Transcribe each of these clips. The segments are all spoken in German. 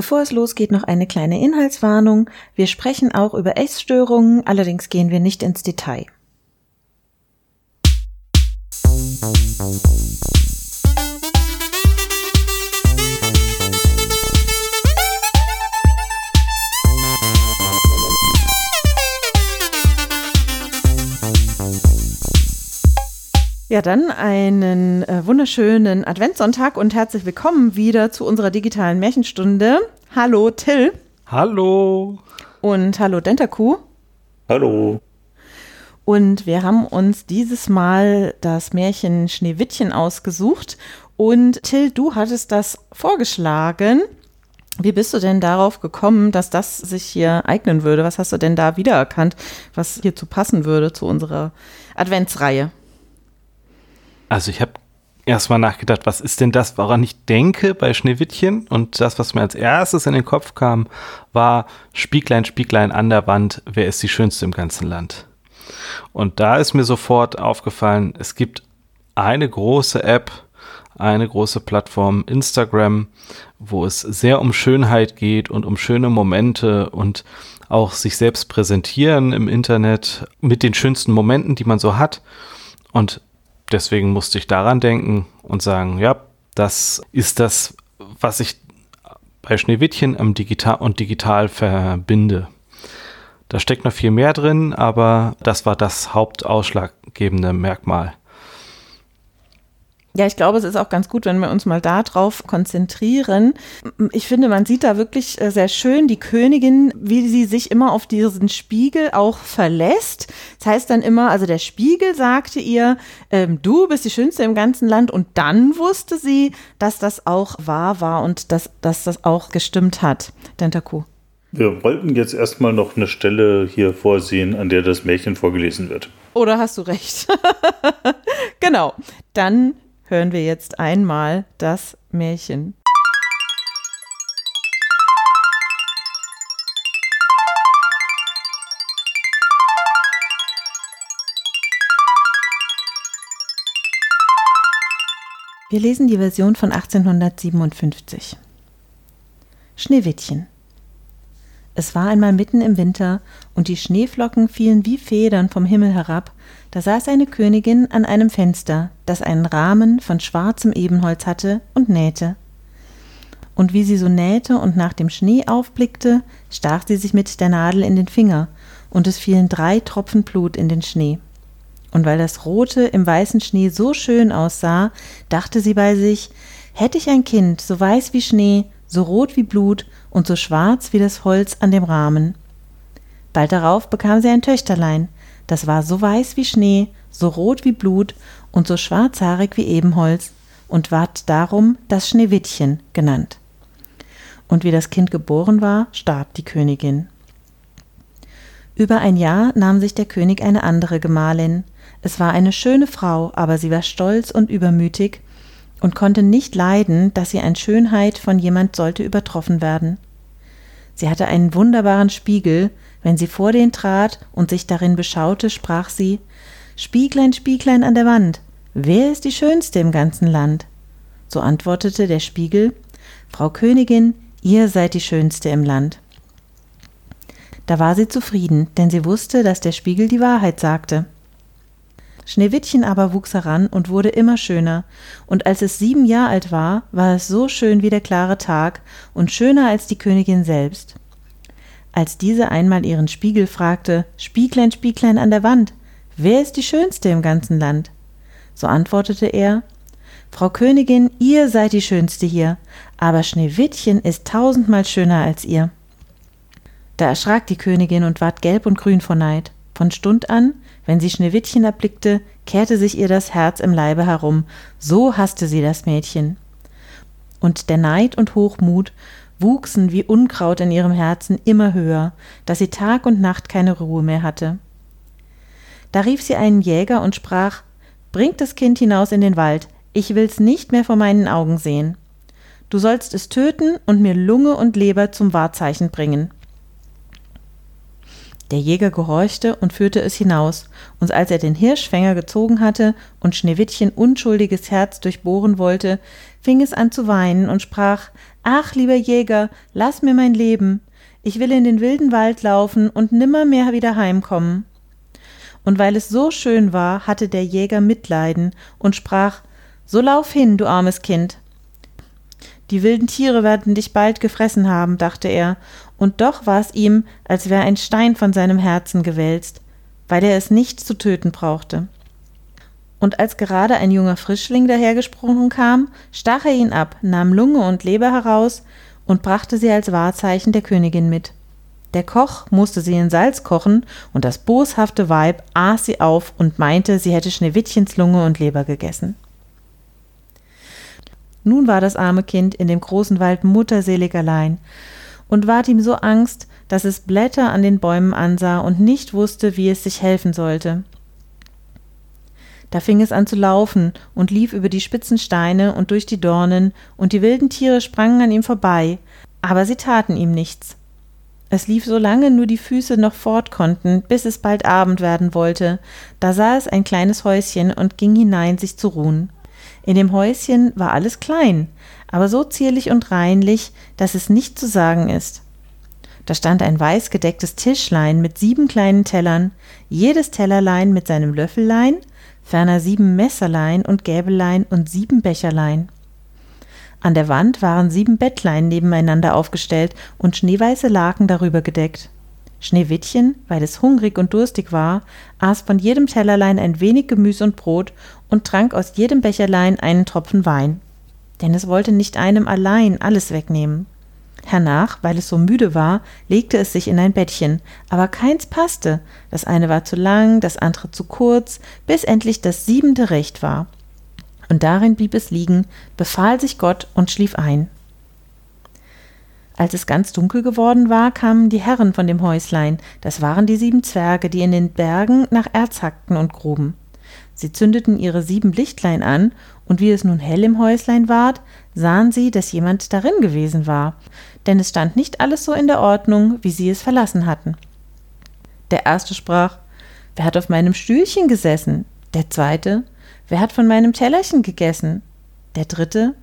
Bevor es losgeht, noch eine kleine Inhaltswarnung. Wir sprechen auch über Essstörungen, allerdings gehen wir nicht ins Detail. Ja, dann einen äh, wunderschönen Adventssonntag und herzlich willkommen wieder zu unserer digitalen Märchenstunde. Hallo Till. Hallo. Und hallo Dentaku. Hallo. Und wir haben uns dieses Mal das Märchen Schneewittchen ausgesucht. Und Till, du hattest das vorgeschlagen. Wie bist du denn darauf gekommen, dass das sich hier eignen würde? Was hast du denn da wiedererkannt, was hierzu passen würde zu unserer Adventsreihe? Also ich habe erstmal nachgedacht, was ist denn das, woran ich denke bei Schneewittchen? Und das, was mir als erstes in den Kopf kam, war Spieglein, Spieglein an der Wand, wer ist die Schönste im ganzen Land? Und da ist mir sofort aufgefallen, es gibt eine große App, eine große Plattform, Instagram, wo es sehr um Schönheit geht und um schöne Momente und auch sich selbst präsentieren im Internet mit den schönsten Momenten, die man so hat. Und deswegen musste ich daran denken und sagen, ja, das ist das, was ich bei Schneewittchen am Digital und digital verbinde. Da steckt noch viel mehr drin, aber das war das hauptausschlaggebende Merkmal. Ja, ich glaube, es ist auch ganz gut, wenn wir uns mal darauf konzentrieren. Ich finde, man sieht da wirklich äh, sehr schön die Königin, wie sie sich immer auf diesen Spiegel auch verlässt. Das heißt dann immer, also der Spiegel sagte ihr, ähm, du bist die Schönste im ganzen Land. Und dann wusste sie, dass das auch wahr war und dass, dass das auch gestimmt hat. Dentaku. Wir wollten jetzt erstmal noch eine Stelle hier vorsehen, an der das Märchen vorgelesen wird. Oder hast du recht? genau. Dann hören wir jetzt einmal das Märchen. Wir lesen die Version von 1857. Schneewittchen. Es war einmal mitten im Winter, und die Schneeflocken fielen wie Federn vom Himmel herab, da saß eine Königin an einem Fenster, das einen Rahmen von schwarzem Ebenholz hatte, und nähte. Und wie sie so nähte und nach dem Schnee aufblickte, stach sie sich mit der Nadel in den Finger, und es fielen drei Tropfen Blut in den Schnee. Und weil das Rote im weißen Schnee so schön aussah, dachte sie bei sich, hätte ich ein Kind, so weiß wie Schnee, so rot wie Blut und so schwarz wie das Holz an dem Rahmen. Bald darauf bekam sie ein Töchterlein, das war so weiß wie Schnee, so rot wie Blut und so schwarzhaarig wie Ebenholz und ward darum das Schneewittchen genannt. Und wie das Kind geboren war, starb die Königin. Über ein Jahr nahm sich der König eine andere Gemahlin. Es war eine schöne Frau, aber sie war stolz und übermütig und konnte nicht leiden, dass sie an Schönheit von jemand sollte übertroffen werden. Sie hatte einen wunderbaren Spiegel, wenn sie vor den trat und sich darin beschaute, sprach sie Spieglein, Spieglein an der Wand, wer ist die Schönste im ganzen Land? So antwortete der Spiegel Frau Königin, ihr seid die Schönste im Land. Da war sie zufrieden, denn sie wusste, dass der Spiegel die Wahrheit sagte. Schneewittchen aber wuchs heran und wurde immer schöner, und als es sieben Jahr alt war, war es so schön wie der klare Tag und schöner als die Königin selbst. Als diese einmal ihren Spiegel fragte, Spieglein, Spieglein an der Wand, wer ist die Schönste im ganzen Land? So antwortete er, Frau Königin, ihr seid die Schönste hier, aber Schneewittchen ist tausendmal schöner als ihr. Da erschrak die Königin und ward gelb und grün vor Neid. Von Stund an, wenn sie Schneewittchen erblickte, kehrte sich ihr das Herz im Leibe herum, so hasste sie das Mädchen. Und der Neid und Hochmut wuchsen wie Unkraut in ihrem Herzen immer höher, dass sie Tag und Nacht keine Ruhe mehr hatte. Da rief sie einen Jäger und sprach Bringt das Kind hinaus in den Wald, ich will's nicht mehr vor meinen Augen sehen. Du sollst es töten und mir Lunge und Leber zum Wahrzeichen bringen. Der Jäger gehorchte und führte es hinaus, und als er den Hirschfänger gezogen hatte und Schneewittchen unschuldiges Herz durchbohren wollte, fing es an zu weinen und sprach Ach, lieber Jäger, lass mir mein Leben. Ich will in den wilden Wald laufen und nimmermehr wieder heimkommen. Und weil es so schön war, hatte der Jäger Mitleiden und sprach So lauf hin, du armes Kind. Die wilden Tiere werden dich bald gefressen haben, dachte er, und doch war es ihm, als wäre ein Stein von seinem Herzen gewälzt, weil er es nicht zu töten brauchte. Und als gerade ein junger Frischling dahergesprungen kam, stach er ihn ab, nahm Lunge und Leber heraus und brachte sie als Wahrzeichen der Königin mit. Der Koch musste sie in Salz kochen, und das boshafte Weib aß sie auf und meinte, sie hätte Schneewittchens Lunge und Leber gegessen. Nun war das arme Kind in dem großen Wald mutterselig allein und ward ihm so Angst, dass es Blätter an den Bäumen ansah und nicht wusste, wie es sich helfen sollte. Da fing es an zu laufen und lief über die spitzen Steine und durch die Dornen, und die wilden Tiere sprangen an ihm vorbei, aber sie taten ihm nichts. Es lief so lange nur die Füße noch fort konnten, bis es bald Abend werden wollte, da sah es ein kleines Häuschen und ging hinein, sich zu ruhen. In dem Häuschen war alles klein, aber so zierlich und reinlich, dass es nicht zu sagen ist. Da stand ein weiß gedecktes Tischlein mit sieben kleinen Tellern, jedes Tellerlein mit seinem Löffellein, ferner sieben Messerlein und Gäbelein und sieben Becherlein. An der Wand waren sieben Bettlein nebeneinander aufgestellt und schneeweiße Laken darüber gedeckt. Schneewittchen, weil es hungrig und durstig war, aß von jedem Tellerlein ein wenig Gemüse und Brot und trank aus jedem Becherlein einen Tropfen Wein. Denn es wollte nicht einem allein alles wegnehmen. Hernach, weil es so müde war, legte es sich in ein Bettchen, aber keins passte, das eine war zu lang, das andere zu kurz, bis endlich das siebente recht war und darin blieb es liegen, befahl sich Gott und schlief ein. Als es ganz dunkel geworden war, kamen die Herren von dem Häuslein, das waren die sieben Zwerge, die in den Bergen nach Erz hackten und gruben. Sie zündeten ihre sieben Lichtlein an, und wie es nun hell im Häuslein ward, sahen sie, dass jemand darin gewesen war, denn es stand nicht alles so in der Ordnung, wie sie es verlassen hatten. Der erste sprach Wer hat auf meinem Stühlchen gesessen? Der zweite Wer hat von meinem Tellerchen gegessen? Der dritte.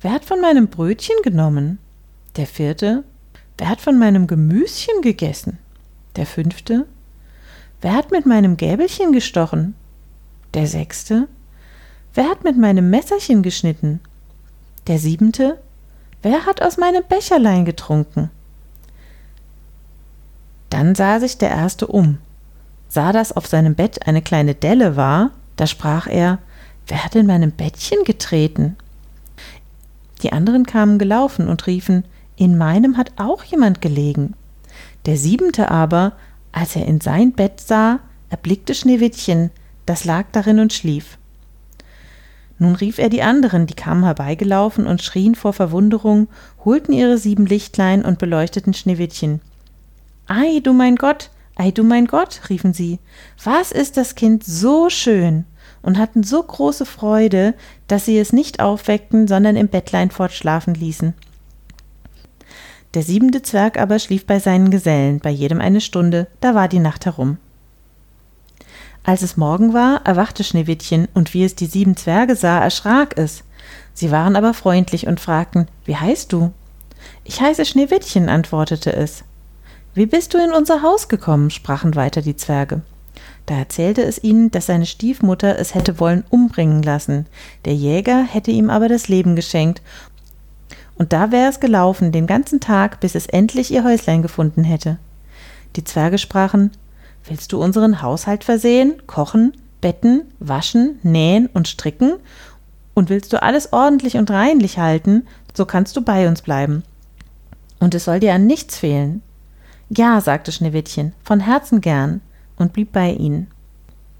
Wer hat von meinem Brötchen genommen? Der vierte. Wer hat von meinem Gemüschen gegessen? Der fünfte. Wer hat mit meinem Gäbelchen gestochen? Der sechste. Wer hat mit meinem Messerchen geschnitten? Der siebente. Wer hat aus meinem Becherlein getrunken? Dann sah sich der erste um, sah, dass auf seinem Bett eine kleine Delle war, da sprach er Wer hat in meinem Bettchen getreten? Die anderen kamen gelaufen und riefen, in meinem hat auch jemand gelegen. Der siebente aber, als er in sein Bett sah, erblickte Schneewittchen, das lag darin und schlief. Nun rief er die anderen, die kamen herbeigelaufen und schrien vor Verwunderung, holten ihre sieben Lichtlein und beleuchteten Schneewittchen. Ei, du mein Gott, ei, du mein Gott, riefen sie, was ist das Kind so schön? und hatten so große Freude, dass sie es nicht aufweckten, sondern im Bettlein fortschlafen ließen. Der siebente Zwerg aber schlief bei seinen Gesellen, bei jedem eine Stunde, da war die Nacht herum. Als es Morgen war, erwachte Schneewittchen, und wie es die sieben Zwerge sah, erschrak es. Sie waren aber freundlich und fragten, wie heißt du? Ich heiße Schneewittchen, antwortete es. Wie bist du in unser Haus gekommen? sprachen weiter die Zwerge. Da erzählte es ihnen, dass seine Stiefmutter es hätte wollen umbringen lassen. Der Jäger hätte ihm aber das Leben geschenkt. Und da wäre es gelaufen, den ganzen Tag, bis es endlich ihr Häuslein gefunden hätte. Die Zwerge sprachen, Willst du unseren Haushalt versehen, kochen, betten, waschen, nähen und stricken? Und willst du alles ordentlich und reinlich halten, so kannst du bei uns bleiben. Und es soll dir an nichts fehlen. Ja, sagte Schneewittchen, von Herzen gern und blieb bei ihnen.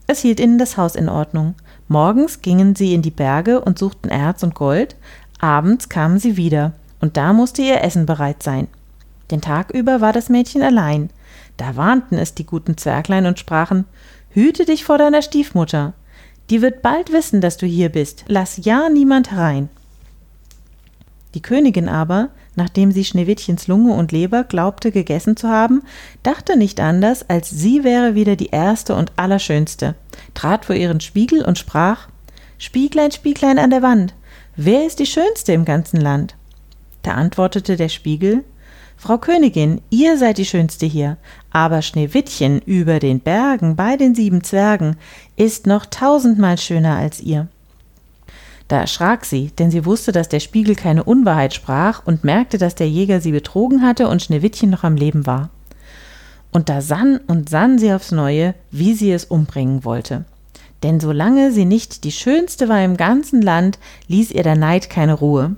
Es hielt ihnen das Haus in Ordnung. Morgens gingen sie in die Berge und suchten Erz und Gold, abends kamen sie wieder, und da musste ihr Essen bereit sein. Den Tag über war das Mädchen allein. Da warnten es die guten Zwerglein und sprachen Hüte dich vor deiner Stiefmutter. Die wird bald wissen, dass du hier bist. Lass ja niemand herein. Die Königin aber, nachdem sie Schneewittchens Lunge und Leber glaubte gegessen zu haben, dachte nicht anders, als sie wäre wieder die erste und allerschönste, trat vor ihren Spiegel und sprach Spieglein, Spieglein an der Wand, wer ist die Schönste im ganzen Land? Da antwortete der Spiegel, Frau Königin, ihr seid die Schönste hier, aber Schneewittchen über den Bergen bei den sieben Zwergen ist noch tausendmal schöner als ihr. Da erschrak sie, denn sie wusste, dass der Spiegel keine Unwahrheit sprach und merkte, dass der Jäger sie betrogen hatte und Schneewittchen noch am Leben war. Und da sann und sann sie aufs Neue, wie sie es umbringen wollte. Denn solange sie nicht die Schönste war im ganzen Land, ließ ihr der Neid keine Ruhe.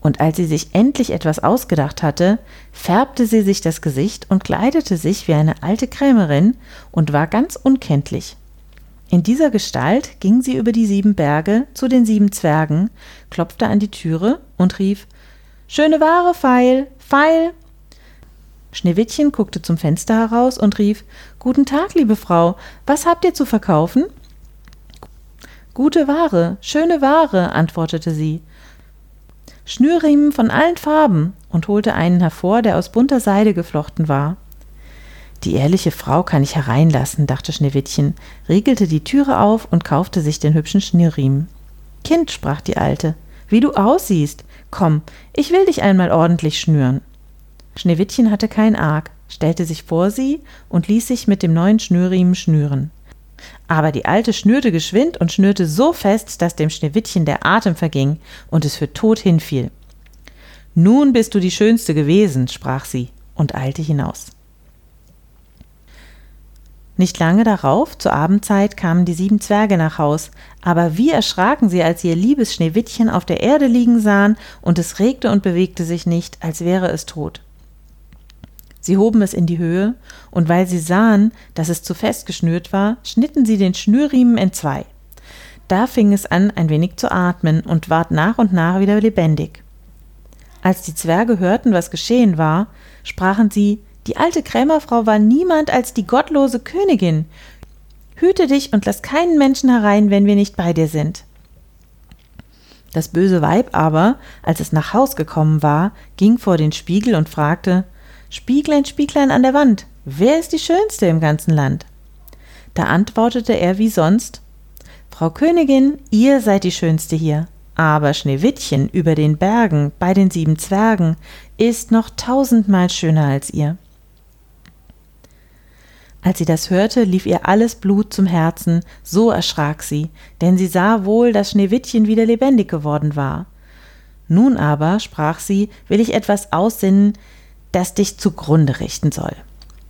Und als sie sich endlich etwas ausgedacht hatte, färbte sie sich das Gesicht und kleidete sich wie eine alte Krämerin und war ganz unkenntlich. In dieser Gestalt ging sie über die sieben Berge zu den sieben Zwergen, klopfte an die Türe und rief Schöne Ware, Pfeil, Pfeil. Schneewittchen guckte zum Fenster heraus und rief Guten Tag, liebe Frau, was habt ihr zu verkaufen? Gute Ware, schöne Ware, antwortete sie. Schnürriemen von allen Farben und holte einen hervor, der aus bunter Seide geflochten war. Die ehrliche Frau kann ich hereinlassen, dachte Schneewittchen, riegelte die Türe auf und kaufte sich den hübschen Schnürriemen. Kind, sprach die Alte, wie du aussiehst. Komm, ich will dich einmal ordentlich schnüren. Schneewittchen hatte kein Arg, stellte sich vor sie und ließ sich mit dem neuen Schnürriemen schnüren. Aber die Alte schnürte geschwind und schnürte so fest, dass dem Schneewittchen der Atem verging und es für tot hinfiel. Nun bist du die Schönste gewesen, sprach sie und eilte hinaus. Nicht lange darauf, zur Abendzeit, kamen die sieben Zwerge nach Haus, aber wie erschraken sie, als sie ihr liebes Schneewittchen auf der Erde liegen sahen, und es regte und bewegte sich nicht, als wäre es tot. Sie hoben es in die Höhe, und weil sie sahen, dass es zu fest geschnürt war, schnitten sie den Schnürriemen entzwei. Da fing es an, ein wenig zu atmen und ward nach und nach wieder lebendig. Als die Zwerge hörten, was geschehen war, sprachen sie die alte Krämerfrau war niemand als die gottlose Königin. Hüte dich und lass keinen Menschen herein, wenn wir nicht bei dir sind. Das böse Weib aber, als es nach Haus gekommen war, ging vor den Spiegel und fragte Spieglein, Spieglein an der Wand, wer ist die Schönste im ganzen Land? Da antwortete er wie sonst Frau Königin, ihr seid die Schönste hier, aber Schneewittchen über den Bergen bei den sieben Zwergen ist noch tausendmal schöner als ihr. Als sie das hörte, lief ihr alles Blut zum Herzen, so erschrak sie, denn sie sah wohl, dass Schneewittchen wieder lebendig geworden war. Nun aber, sprach sie, will ich etwas aussinnen, das dich zugrunde richten soll.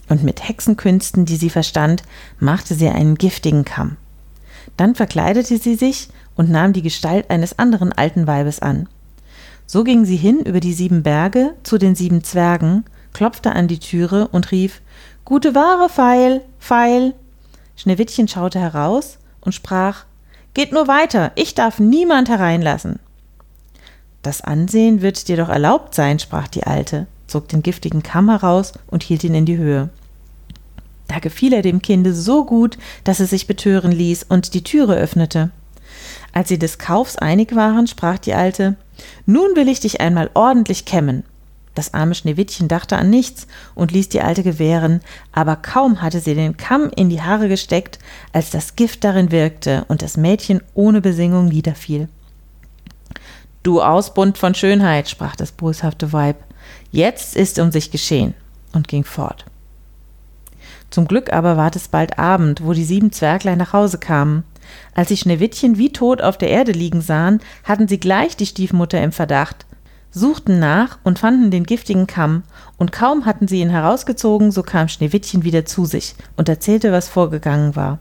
Und mit Hexenkünsten, die sie verstand, machte sie einen giftigen Kamm. Dann verkleidete sie sich und nahm die Gestalt eines anderen alten Weibes an. So ging sie hin über die sieben Berge zu den sieben Zwergen, klopfte an die Türe und rief Gute Ware, Pfeil, Pfeil. Schneewittchen schaute heraus und sprach Geht nur weiter, ich darf niemand hereinlassen. Das Ansehen wird dir doch erlaubt sein, sprach die Alte, zog den giftigen Kamm heraus und hielt ihn in die Höhe. Da gefiel er dem Kinde so gut, dass es sich betören ließ und die Türe öffnete. Als sie des Kaufs einig waren, sprach die Alte Nun will ich dich einmal ordentlich kämmen. Das arme Schneewittchen dachte an nichts und ließ die Alte gewähren, aber kaum hatte sie den Kamm in die Haare gesteckt, als das Gift darin wirkte und das Mädchen ohne Besingung niederfiel. Du Ausbund von Schönheit, sprach das boshafte Weib, jetzt ist um sich geschehen, und ging fort. Zum Glück aber ward es bald Abend, wo die sieben Zwerglein nach Hause kamen. Als sie Schneewittchen wie tot auf der Erde liegen sahen, hatten sie gleich die Stiefmutter im Verdacht, suchten nach und fanden den giftigen Kamm, und kaum hatten sie ihn herausgezogen, so kam Schneewittchen wieder zu sich und erzählte, was vorgegangen war.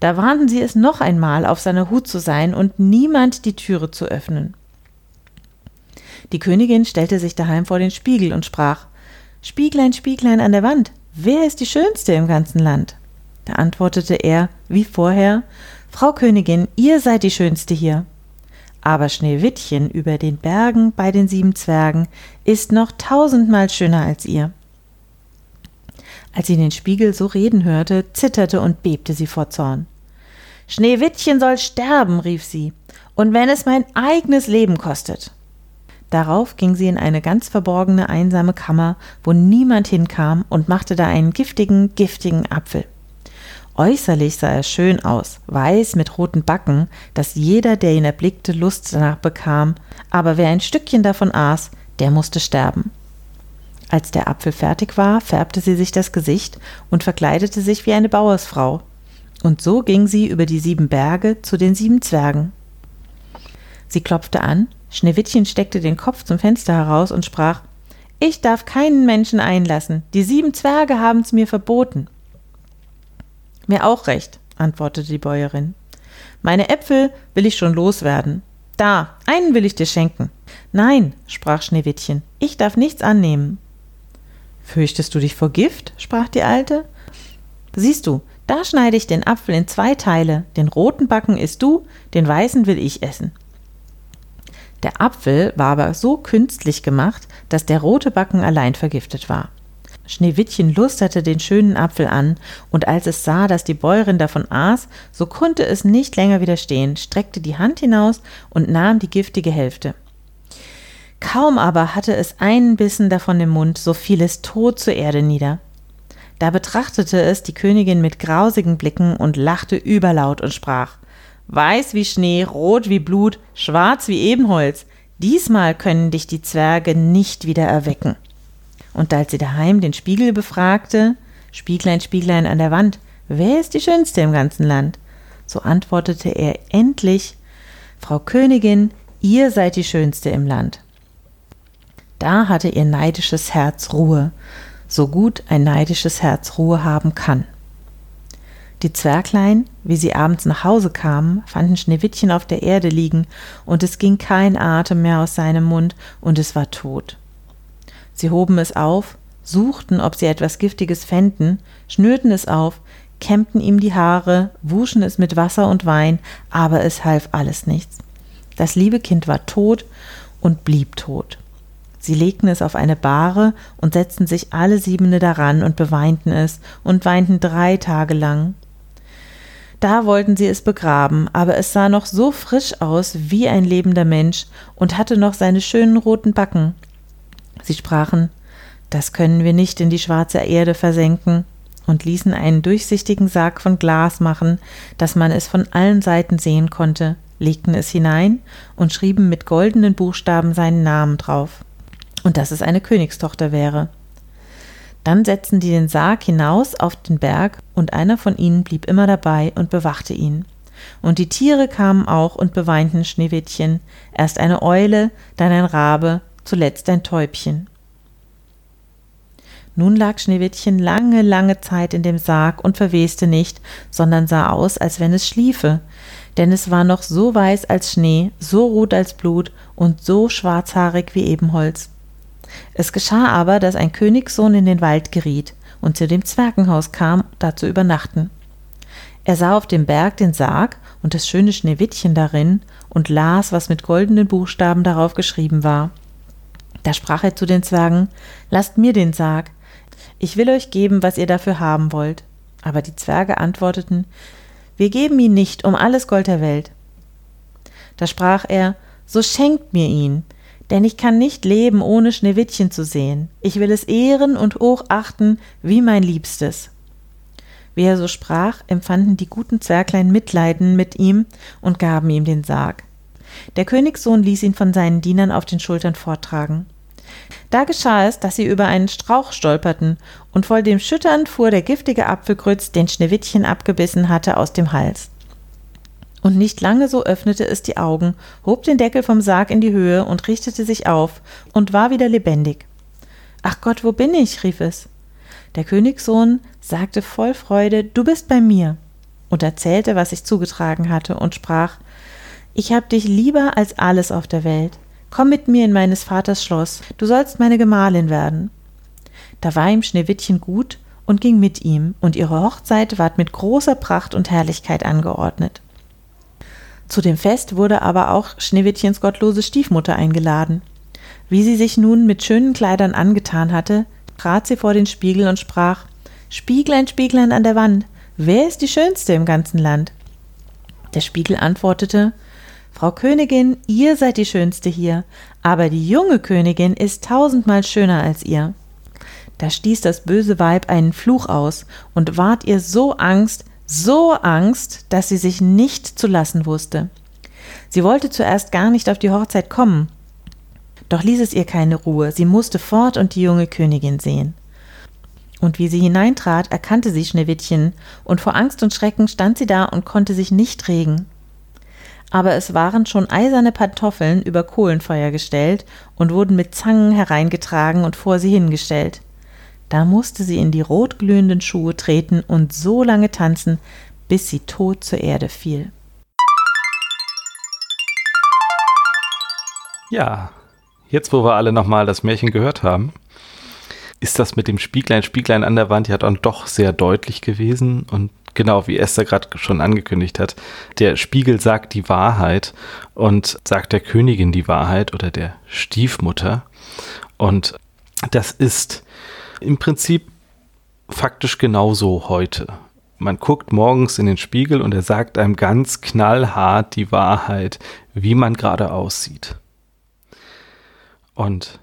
Da warnten sie es noch einmal, auf seiner Hut zu sein und niemand die Türe zu öffnen. Die Königin stellte sich daheim vor den Spiegel und sprach Spieglein, Spieglein an der Wand, wer ist die Schönste im ganzen Land? Da antwortete er, wie vorher Frau Königin, ihr seid die Schönste hier aber Schneewittchen über den Bergen bei den sieben Zwergen ist noch tausendmal schöner als ihr. Als sie den Spiegel so reden hörte, zitterte und bebte sie vor Zorn. Schneewittchen soll sterben, rief sie, und wenn es mein eigenes Leben kostet. Darauf ging sie in eine ganz verborgene, einsame Kammer, wo niemand hinkam, und machte da einen giftigen, giftigen Apfel. Äußerlich sah er schön aus, weiß mit roten Backen, dass jeder, der ihn erblickte, Lust danach bekam, aber wer ein Stückchen davon aß, der musste sterben. Als der Apfel fertig war, färbte sie sich das Gesicht und verkleidete sich wie eine Bauersfrau. Und so ging sie über die sieben Berge zu den sieben Zwergen. Sie klopfte an, Schneewittchen steckte den Kopf zum Fenster heraus und sprach Ich darf keinen Menschen einlassen, die sieben Zwerge haben's mir verboten. Mir auch recht, antwortete die Bäuerin. Meine Äpfel will ich schon loswerden. Da, einen will ich dir schenken. Nein, sprach Schneewittchen, ich darf nichts annehmen. Fürchtest du dich vor Gift? sprach die Alte. Siehst du, da schneide ich den Apfel in zwei Teile, den roten Backen isst du, den weißen will ich essen. Der Apfel war aber so künstlich gemacht, dass der rote Backen allein vergiftet war. Schneewittchen lusterte den schönen Apfel an, und als es sah, dass die Bäuerin davon aß, so konnte es nicht länger widerstehen, streckte die Hand hinaus und nahm die giftige Hälfte. Kaum aber hatte es einen Bissen davon im Mund, so fiel es tot zur Erde nieder. Da betrachtete es die Königin mit grausigen Blicken und lachte überlaut und sprach Weiß wie Schnee, rot wie Blut, schwarz wie Ebenholz, diesmal können dich die Zwerge nicht wieder erwecken. Und als sie daheim den Spiegel befragte, Spieglein, Spieglein an der Wand, wer ist die Schönste im ganzen Land? So antwortete er endlich Frau Königin, ihr seid die Schönste im Land. Da hatte ihr neidisches Herz Ruhe, so gut ein neidisches Herz Ruhe haben kann. Die Zwerglein, wie sie abends nach Hause kamen, fanden Schneewittchen auf der Erde liegen, und es ging kein Atem mehr aus seinem Mund, und es war tot. Sie hoben es auf, suchten, ob sie etwas Giftiges fänden, schnürten es auf, kämmten ihm die Haare, wuschen es mit Wasser und Wein, aber es half alles nichts. Das liebe Kind war tot und blieb tot. Sie legten es auf eine Bahre und setzten sich alle Siebene daran und beweinten es und weinten drei Tage lang. Da wollten sie es begraben, aber es sah noch so frisch aus wie ein lebender Mensch und hatte noch seine schönen roten Backen. Sie sprachen, das können wir nicht in die schwarze Erde versenken, und ließen einen durchsichtigen Sarg von Glas machen, dass man es von allen Seiten sehen konnte, legten es hinein und schrieben mit goldenen Buchstaben seinen Namen drauf und dass es eine Königstochter wäre. Dann setzten die den Sarg hinaus auf den Berg, und einer von ihnen blieb immer dabei und bewachte ihn. Und die Tiere kamen auch und beweinten Schneewittchen, erst eine Eule, dann ein Rabe, zuletzt ein Täubchen. Nun lag Schneewittchen lange, lange Zeit in dem Sarg und verweste nicht, sondern sah aus, als wenn es schliefe, denn es war noch so weiß als Schnee, so rot als Blut und so schwarzhaarig wie Ebenholz. Es geschah aber, dass ein Königssohn in den Wald geriet und zu dem Zwergenhaus kam, da zu übernachten. Er sah auf dem Berg den Sarg und das schöne Schneewittchen darin und las, was mit goldenen Buchstaben darauf geschrieben war. Da sprach er zu den Zwergen Lasst mir den Sarg, ich will euch geben, was ihr dafür haben wollt. Aber die Zwerge antworteten Wir geben ihn nicht um alles Gold der Welt. Da sprach er So schenkt mir ihn, denn ich kann nicht leben, ohne Schneewittchen zu sehen. Ich will es ehren und hochachten wie mein Liebstes. Wie er so sprach, empfanden die guten Zwerglein Mitleiden mit ihm und gaben ihm den Sarg. Der Königssohn ließ ihn von seinen Dienern auf den Schultern forttragen. Da geschah es, dass sie über einen Strauch stolperten, und voll dem Schüttern fuhr der giftige Apfelgrütz, den Schneewittchen abgebissen hatte, aus dem Hals und nicht lange so öffnete es die Augen, hob den Deckel vom Sarg in die Höhe und richtete sich auf und war wieder lebendig. Ach Gott, wo bin ich? rief es. Der Königssohn sagte voll Freude, du bist bei mir, und erzählte, was sich zugetragen hatte, und sprach Ich hab dich lieber als alles auf der Welt. Komm mit mir in meines Vaters Schloss, du sollst meine Gemahlin werden. Da war ihm Schneewittchen gut und ging mit ihm, und ihre Hochzeit ward mit großer Pracht und Herrlichkeit angeordnet. Zu dem Fest wurde aber auch Schneewittchens gottlose Stiefmutter eingeladen. Wie sie sich nun mit schönen Kleidern angetan hatte, trat sie vor den Spiegel und sprach Spieglein, Spieglein an der Wand, wer ist die Schönste im ganzen Land? Der Spiegel antwortete Frau Königin, ihr seid die Schönste hier, aber die junge Königin ist tausendmal schöner als ihr. Da stieß das böse Weib einen Fluch aus und ward ihr so Angst, So Angst, dass sie sich nicht zu lassen wusste. Sie wollte zuerst gar nicht auf die Hochzeit kommen. Doch ließ es ihr keine Ruhe, sie musste fort und die junge Königin sehen. Und wie sie hineintrat, erkannte sie Schneewittchen, und vor Angst und Schrecken stand sie da und konnte sich nicht regen. Aber es waren schon eiserne Pantoffeln über Kohlenfeuer gestellt und wurden mit Zangen hereingetragen und vor sie hingestellt. Da musste sie in die rotglühenden Schuhe treten und so lange tanzen, bis sie tot zur Erde fiel. Ja, jetzt wo wir alle nochmal das Märchen gehört haben, ist das mit dem Spieglein, Spieglein an der Wand ja dann doch sehr deutlich gewesen. Und genau, wie Esther gerade schon angekündigt hat, der Spiegel sagt die Wahrheit und sagt der Königin die Wahrheit oder der Stiefmutter. Und das ist im Prinzip faktisch genauso heute. Man guckt morgens in den Spiegel und er sagt einem ganz knallhart die Wahrheit, wie man gerade aussieht. Und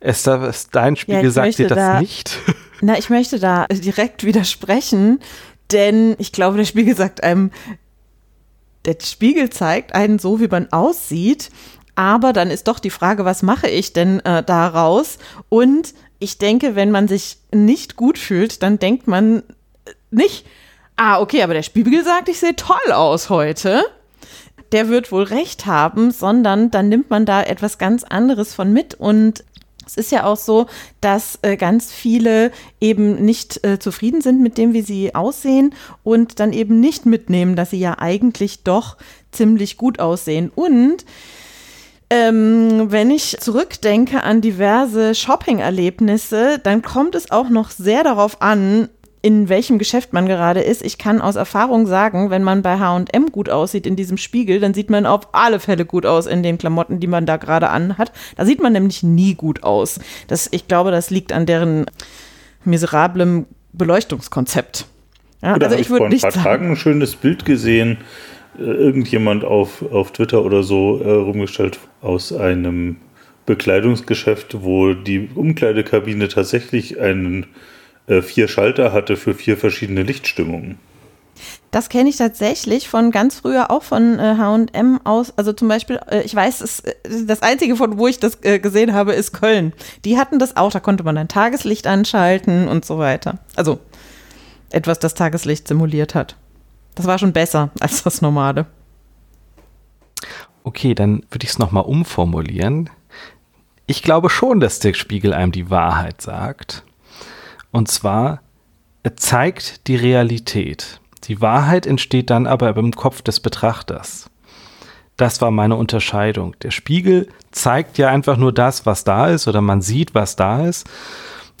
Esther, dein Spiegel ja, sagt dir das da, nicht? Na, ich möchte da direkt widersprechen, denn ich glaube, der Spiegel sagt einem, der Spiegel zeigt einen so, wie man aussieht, aber dann ist doch die Frage, was mache ich denn äh, daraus? Und ich denke, wenn man sich nicht gut fühlt, dann denkt man nicht, ah, okay, aber der Spiegel sagt, ich sehe toll aus heute. Der wird wohl recht haben, sondern dann nimmt man da etwas ganz anderes von mit und es ist ja auch so, dass äh, ganz viele eben nicht äh, zufrieden sind mit dem, wie sie aussehen und dann eben nicht mitnehmen, dass sie ja eigentlich doch ziemlich gut aussehen. Und ähm, wenn ich zurückdenke an diverse Shopping-Erlebnisse, dann kommt es auch noch sehr darauf an, in welchem Geschäft man gerade ist. Ich kann aus Erfahrung sagen, wenn man bei HM gut aussieht in diesem Spiegel, dann sieht man auf alle Fälle gut aus in den Klamotten, die man da gerade anhat. Da sieht man nämlich nie gut aus. Das, ich glaube, das liegt an deren miserablem Beleuchtungskonzept. Ja, also ich würde nicht sagen. Ich habe vor ein paar Tagen ein schönes Bild gesehen, irgendjemand auf, auf Twitter oder so äh, rumgestellt aus einem Bekleidungsgeschäft, wo die Umkleidekabine tatsächlich einen äh, vier Schalter hatte für vier verschiedene Lichtstimmungen. Das kenne ich tatsächlich von ganz früher auch von H&M aus. Also zum Beispiel, äh, ich weiß, es, äh, das einzige von wo ich das äh, gesehen habe, ist Köln. Die hatten das auch, da konnte man ein Tageslicht anschalten und so weiter. Also etwas, das Tageslicht simuliert hat. Das war schon besser als das normale. Okay, dann würde ich es nochmal umformulieren. Ich glaube schon, dass der Spiegel einem die Wahrheit sagt. Und zwar, er zeigt die Realität. Die Wahrheit entsteht dann aber im Kopf des Betrachters. Das war meine Unterscheidung. Der Spiegel zeigt ja einfach nur das, was da ist, oder man sieht, was da ist.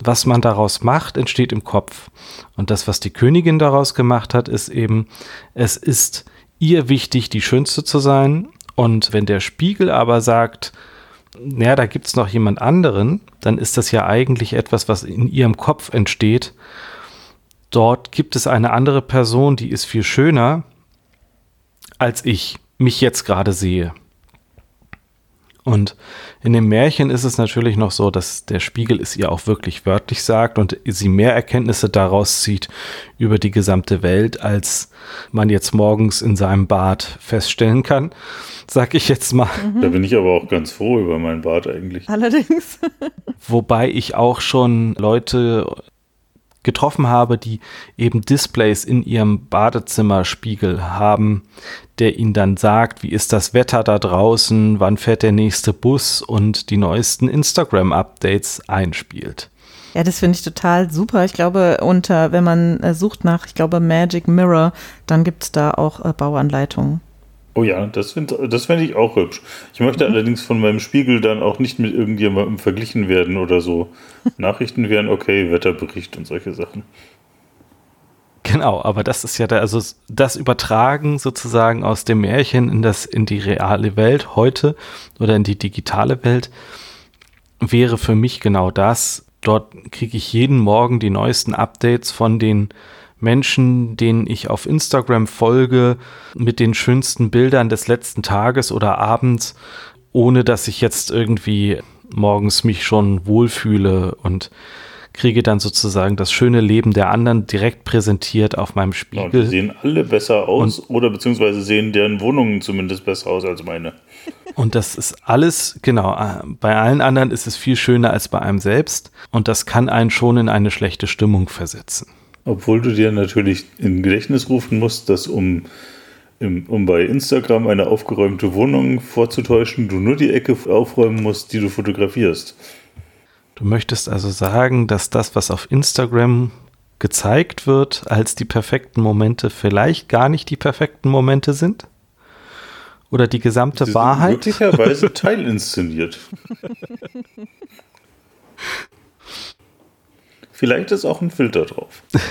Was man daraus macht, entsteht im Kopf. Und das, was die Königin daraus gemacht hat, ist eben, es ist ihr wichtig, die Schönste zu sein. Und wenn der Spiegel aber sagt, naja, da gibt es noch jemand anderen, dann ist das ja eigentlich etwas, was in ihrem Kopf entsteht. Dort gibt es eine andere Person, die ist viel schöner, als ich mich jetzt gerade sehe. Und in dem Märchen ist es natürlich noch so, dass der Spiegel es ihr auch wirklich wörtlich sagt und sie mehr Erkenntnisse daraus zieht über die gesamte Welt, als man jetzt morgens in seinem Bad feststellen kann, sag ich jetzt mal. Mhm. Da bin ich aber auch ganz froh über mein Bad eigentlich. Allerdings. Wobei ich auch schon Leute getroffen habe, die eben Displays in ihrem Badezimmerspiegel haben, der ihnen dann sagt, wie ist das Wetter da draußen, wann fährt der nächste Bus und die neuesten Instagram-Updates einspielt. Ja, das finde ich total super. Ich glaube, unter, wenn man äh, sucht nach, ich glaube, Magic Mirror, dann gibt es da auch äh, Bauanleitungen. Oh ja, das finde das find ich auch hübsch. Ich möchte mhm. allerdings von meinem Spiegel dann auch nicht mit irgendjemandem verglichen werden oder so. Nachrichten wären okay, Wetterbericht und solche Sachen. Genau, aber das ist ja da, also das Übertragen sozusagen aus dem Märchen in das, in die reale Welt heute oder in die digitale Welt wäre für mich genau das. Dort kriege ich jeden Morgen die neuesten Updates von den Menschen, denen ich auf Instagram folge, mit den schönsten Bildern des letzten Tages oder Abends, ohne dass ich jetzt irgendwie morgens mich schon wohlfühle und kriege dann sozusagen das schöne Leben der anderen direkt präsentiert auf meinem Spiegel. Ja, die sehen alle besser aus und, oder beziehungsweise sehen deren Wohnungen zumindest besser aus als meine. Und das ist alles, genau, äh, bei allen anderen ist es viel schöner als bei einem selbst und das kann einen schon in eine schlechte Stimmung versetzen. Obwohl du dir natürlich in Gedächtnis rufen musst, dass um, um bei Instagram eine aufgeräumte Wohnung vorzutäuschen, du nur die Ecke aufräumen musst, die du fotografierst. Du möchtest also sagen, dass das, was auf Instagram gezeigt wird, als die perfekten Momente vielleicht gar nicht die perfekten Momente sind? Oder die gesamte Sie Wahrheit? Möglicherweise teilinszeniert. vielleicht ist auch ein Filter drauf.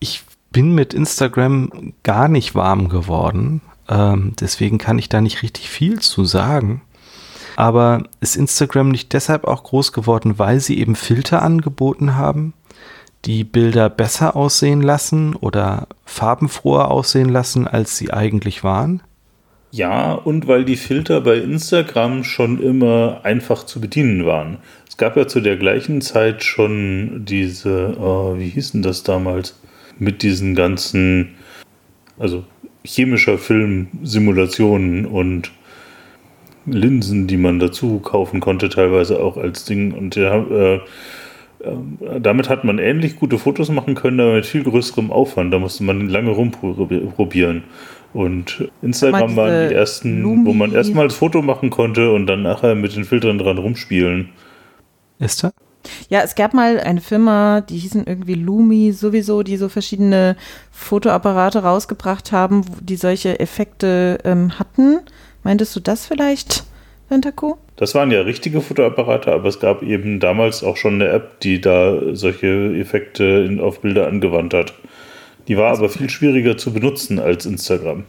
Ich bin mit Instagram gar nicht warm geworden. Ähm, deswegen kann ich da nicht richtig viel zu sagen. Aber ist Instagram nicht deshalb auch groß geworden, weil sie eben Filter angeboten haben, die Bilder besser aussehen lassen oder farbenfroher aussehen lassen, als sie eigentlich waren? Ja, und weil die Filter bei Instagram schon immer einfach zu bedienen waren. Es gab ja zu der gleichen Zeit schon diese, oh, wie hießen das damals? Mit diesen ganzen, also chemischer Filmsimulationen und Linsen, die man dazu kaufen konnte, teilweise auch als Ding. Und ja, äh, äh, damit hat man ähnlich gute Fotos machen können, aber mit viel größerem Aufwand. Da musste man lange rumprobieren. Und Instagram waren die ersten, Lumi. wo man erstmal das Foto machen konnte und dann nachher mit den Filtern dran rumspielen. Ist er? Ja, es gab mal eine Firma, die hießen irgendwie Lumi sowieso, die so verschiedene Fotoapparate rausgebracht haben, die solche Effekte ähm, hatten. Meintest du das vielleicht, Ventaco? Das waren ja richtige Fotoapparate, aber es gab eben damals auch schon eine App, die da solche Effekte in, auf Bilder angewandt hat. Die war aber viel schwieriger zu benutzen als Instagram.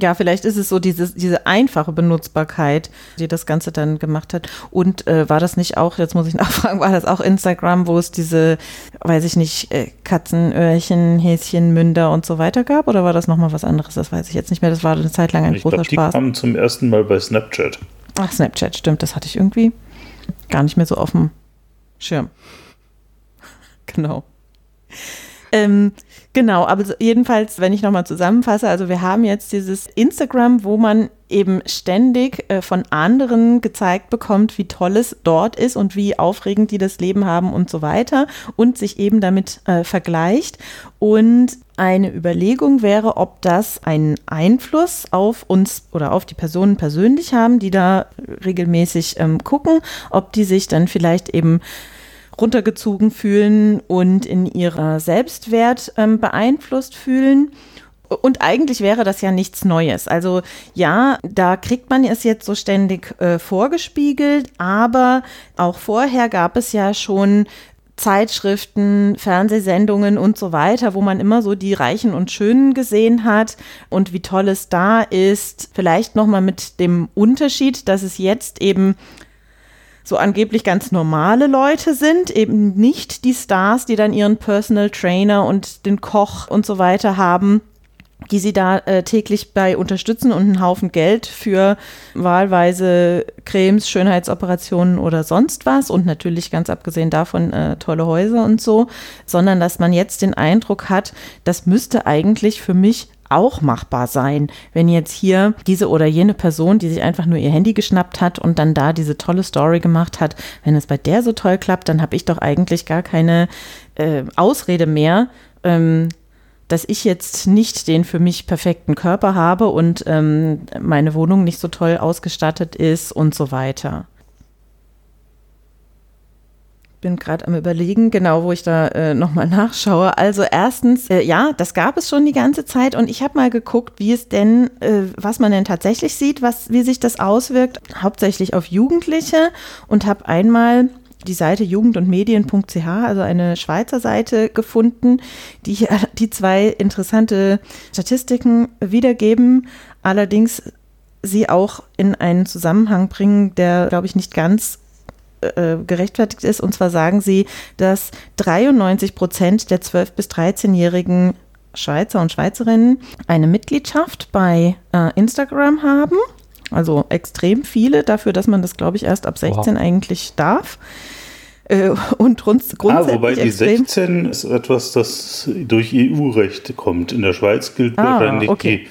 Ja, vielleicht ist es so diese, diese einfache Benutzbarkeit, die das Ganze dann gemacht hat. Und äh, war das nicht auch, jetzt muss ich nachfragen, war das auch Instagram, wo es diese, weiß ich nicht, äh, Katzenöhrchen, Häschen, Münder und so weiter gab? Oder war das nochmal was anderes? Das weiß ich jetzt nicht mehr. Das war eine Zeit lang ein ich großer glaub, Spaß. Die kamen zum ersten Mal bei Snapchat. Ach, Snapchat, stimmt. Das hatte ich irgendwie gar nicht mehr so auf dem Schirm. genau. Ähm, Genau, aber jedenfalls, wenn ich nochmal zusammenfasse, also wir haben jetzt dieses Instagram, wo man eben ständig äh, von anderen gezeigt bekommt, wie toll es dort ist und wie aufregend die das Leben haben und so weiter und sich eben damit äh, vergleicht. Und eine Überlegung wäre, ob das einen Einfluss auf uns oder auf die Personen persönlich haben, die da regelmäßig ähm, gucken, ob die sich dann vielleicht eben runtergezogen fühlen und in ihrer Selbstwert ähm, beeinflusst fühlen. Und eigentlich wäre das ja nichts Neues. Also ja, da kriegt man es jetzt so ständig äh, vorgespiegelt, aber auch vorher gab es ja schon Zeitschriften, Fernsehsendungen und so weiter, wo man immer so die Reichen und Schönen gesehen hat und wie toll es da ist. Vielleicht nochmal mit dem Unterschied, dass es jetzt eben so angeblich ganz normale Leute sind, eben nicht die Stars, die dann ihren Personal Trainer und den Koch und so weiter haben die sie da äh, täglich bei unterstützen und einen Haufen Geld für wahlweise Cremes, Schönheitsoperationen oder sonst was und natürlich ganz abgesehen davon äh, tolle Häuser und so, sondern dass man jetzt den Eindruck hat, das müsste eigentlich für mich auch machbar sein, wenn jetzt hier diese oder jene Person, die sich einfach nur ihr Handy geschnappt hat und dann da diese tolle Story gemacht hat, wenn es bei der so toll klappt, dann habe ich doch eigentlich gar keine äh, Ausrede mehr, ähm, dass ich jetzt nicht den für mich perfekten Körper habe und ähm, meine Wohnung nicht so toll ausgestattet ist und so weiter bin gerade am Überlegen, genau, wo ich da äh, nochmal nachschaue. Also erstens, äh, ja, das gab es schon die ganze Zeit und ich habe mal geguckt, wie es denn, äh, was man denn tatsächlich sieht, was, wie sich das auswirkt, hauptsächlich auf Jugendliche und habe einmal die Seite jugend- und medien.ch, also eine Schweizer Seite gefunden, die, die zwei interessante Statistiken wiedergeben, allerdings sie auch in einen Zusammenhang bringen, der, glaube ich, nicht ganz äh, gerechtfertigt ist. Und zwar sagen sie, dass 93 Prozent der 12- bis 13-jährigen Schweizer und Schweizerinnen eine Mitgliedschaft bei äh, Instagram haben. Also extrem viele dafür, dass man das, glaube ich, erst ab 16 wow. eigentlich darf. äh, und grundsätzlich. Ah, wobei die 16 ist etwas, das durch EU-Recht kommt. In der Schweiz gilt ah, wahrscheinlich okay.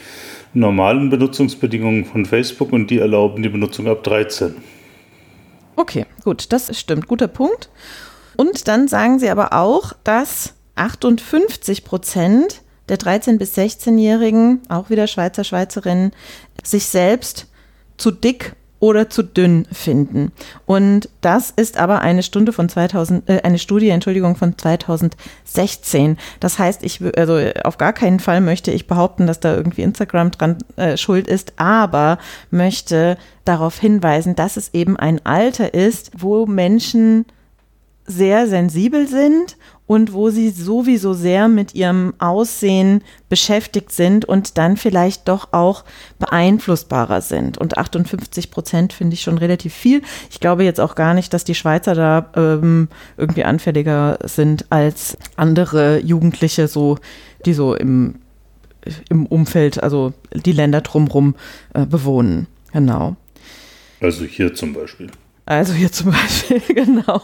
die normalen Benutzungsbedingungen von Facebook und die erlauben die Benutzung ab 13. Okay, gut, das stimmt. Guter Punkt. Und dann sagen sie aber auch, dass 58 Prozent der 13- bis 16-Jährigen, auch wieder Schweizer, Schweizerinnen, sich selbst zu dick oder zu dünn finden. Und das ist aber eine Stunde von 2000, äh, eine Studie, Entschuldigung, von 2016. Das heißt, ich, also auf gar keinen Fall möchte ich behaupten, dass da irgendwie Instagram dran äh, schuld ist, aber möchte darauf hinweisen, dass es eben ein Alter ist, wo Menschen sehr sensibel sind und wo sie sowieso sehr mit ihrem Aussehen beschäftigt sind und dann vielleicht doch auch beeinflussbarer sind. Und 58 Prozent finde ich schon relativ viel. Ich glaube jetzt auch gar nicht, dass die Schweizer da ähm, irgendwie anfälliger sind als andere Jugendliche, so, die so im, im Umfeld, also die Länder drumherum äh, bewohnen. Genau. Also hier zum Beispiel. Also hier zum Beispiel, genau.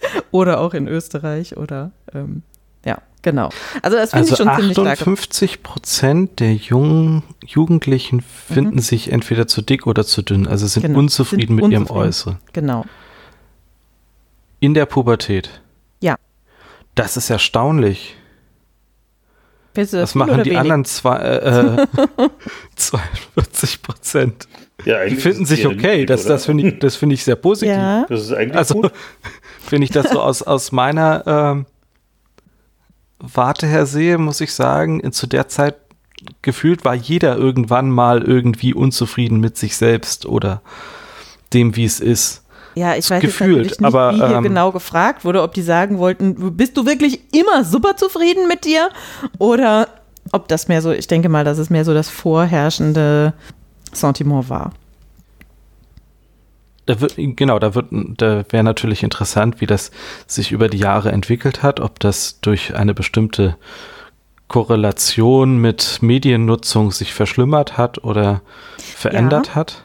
oder auch in Österreich oder ähm, ja, genau. Also das finde also ich schon ziemlich stark. 58 Prozent der jungen Jugendlichen finden mhm. sich entweder zu dick oder zu dünn, also sind genau. unzufrieden sind mit unzufrieden. ihrem Äußeren. Genau. In der Pubertät. Ja. Das ist erstaunlich. Das Was machen die wenig? anderen zwei, äh, 42 Prozent? Ja, die finden sich okay. Das, das finde ich, find ich sehr positiv. Ja. Das ist eigentlich also, gut wenn ich das so aus, aus meiner ähm, Warte her sehe, muss ich sagen, zu der Zeit gefühlt war jeder irgendwann mal irgendwie unzufrieden mit sich selbst oder dem, wie es ist. Ja, ich weiß Gefühlt, jetzt nicht, aber, wie hier ähm, genau gefragt wurde, ob die sagen wollten, bist du wirklich immer super zufrieden mit dir? Oder ob das mehr so, ich denke mal, dass es mehr so das vorherrschende Sentiment war. Da wird, genau, da wird, da wäre natürlich interessant, wie das sich über die Jahre entwickelt hat, ob das durch eine bestimmte Korrelation mit Mediennutzung sich verschlimmert hat oder verändert ja. hat.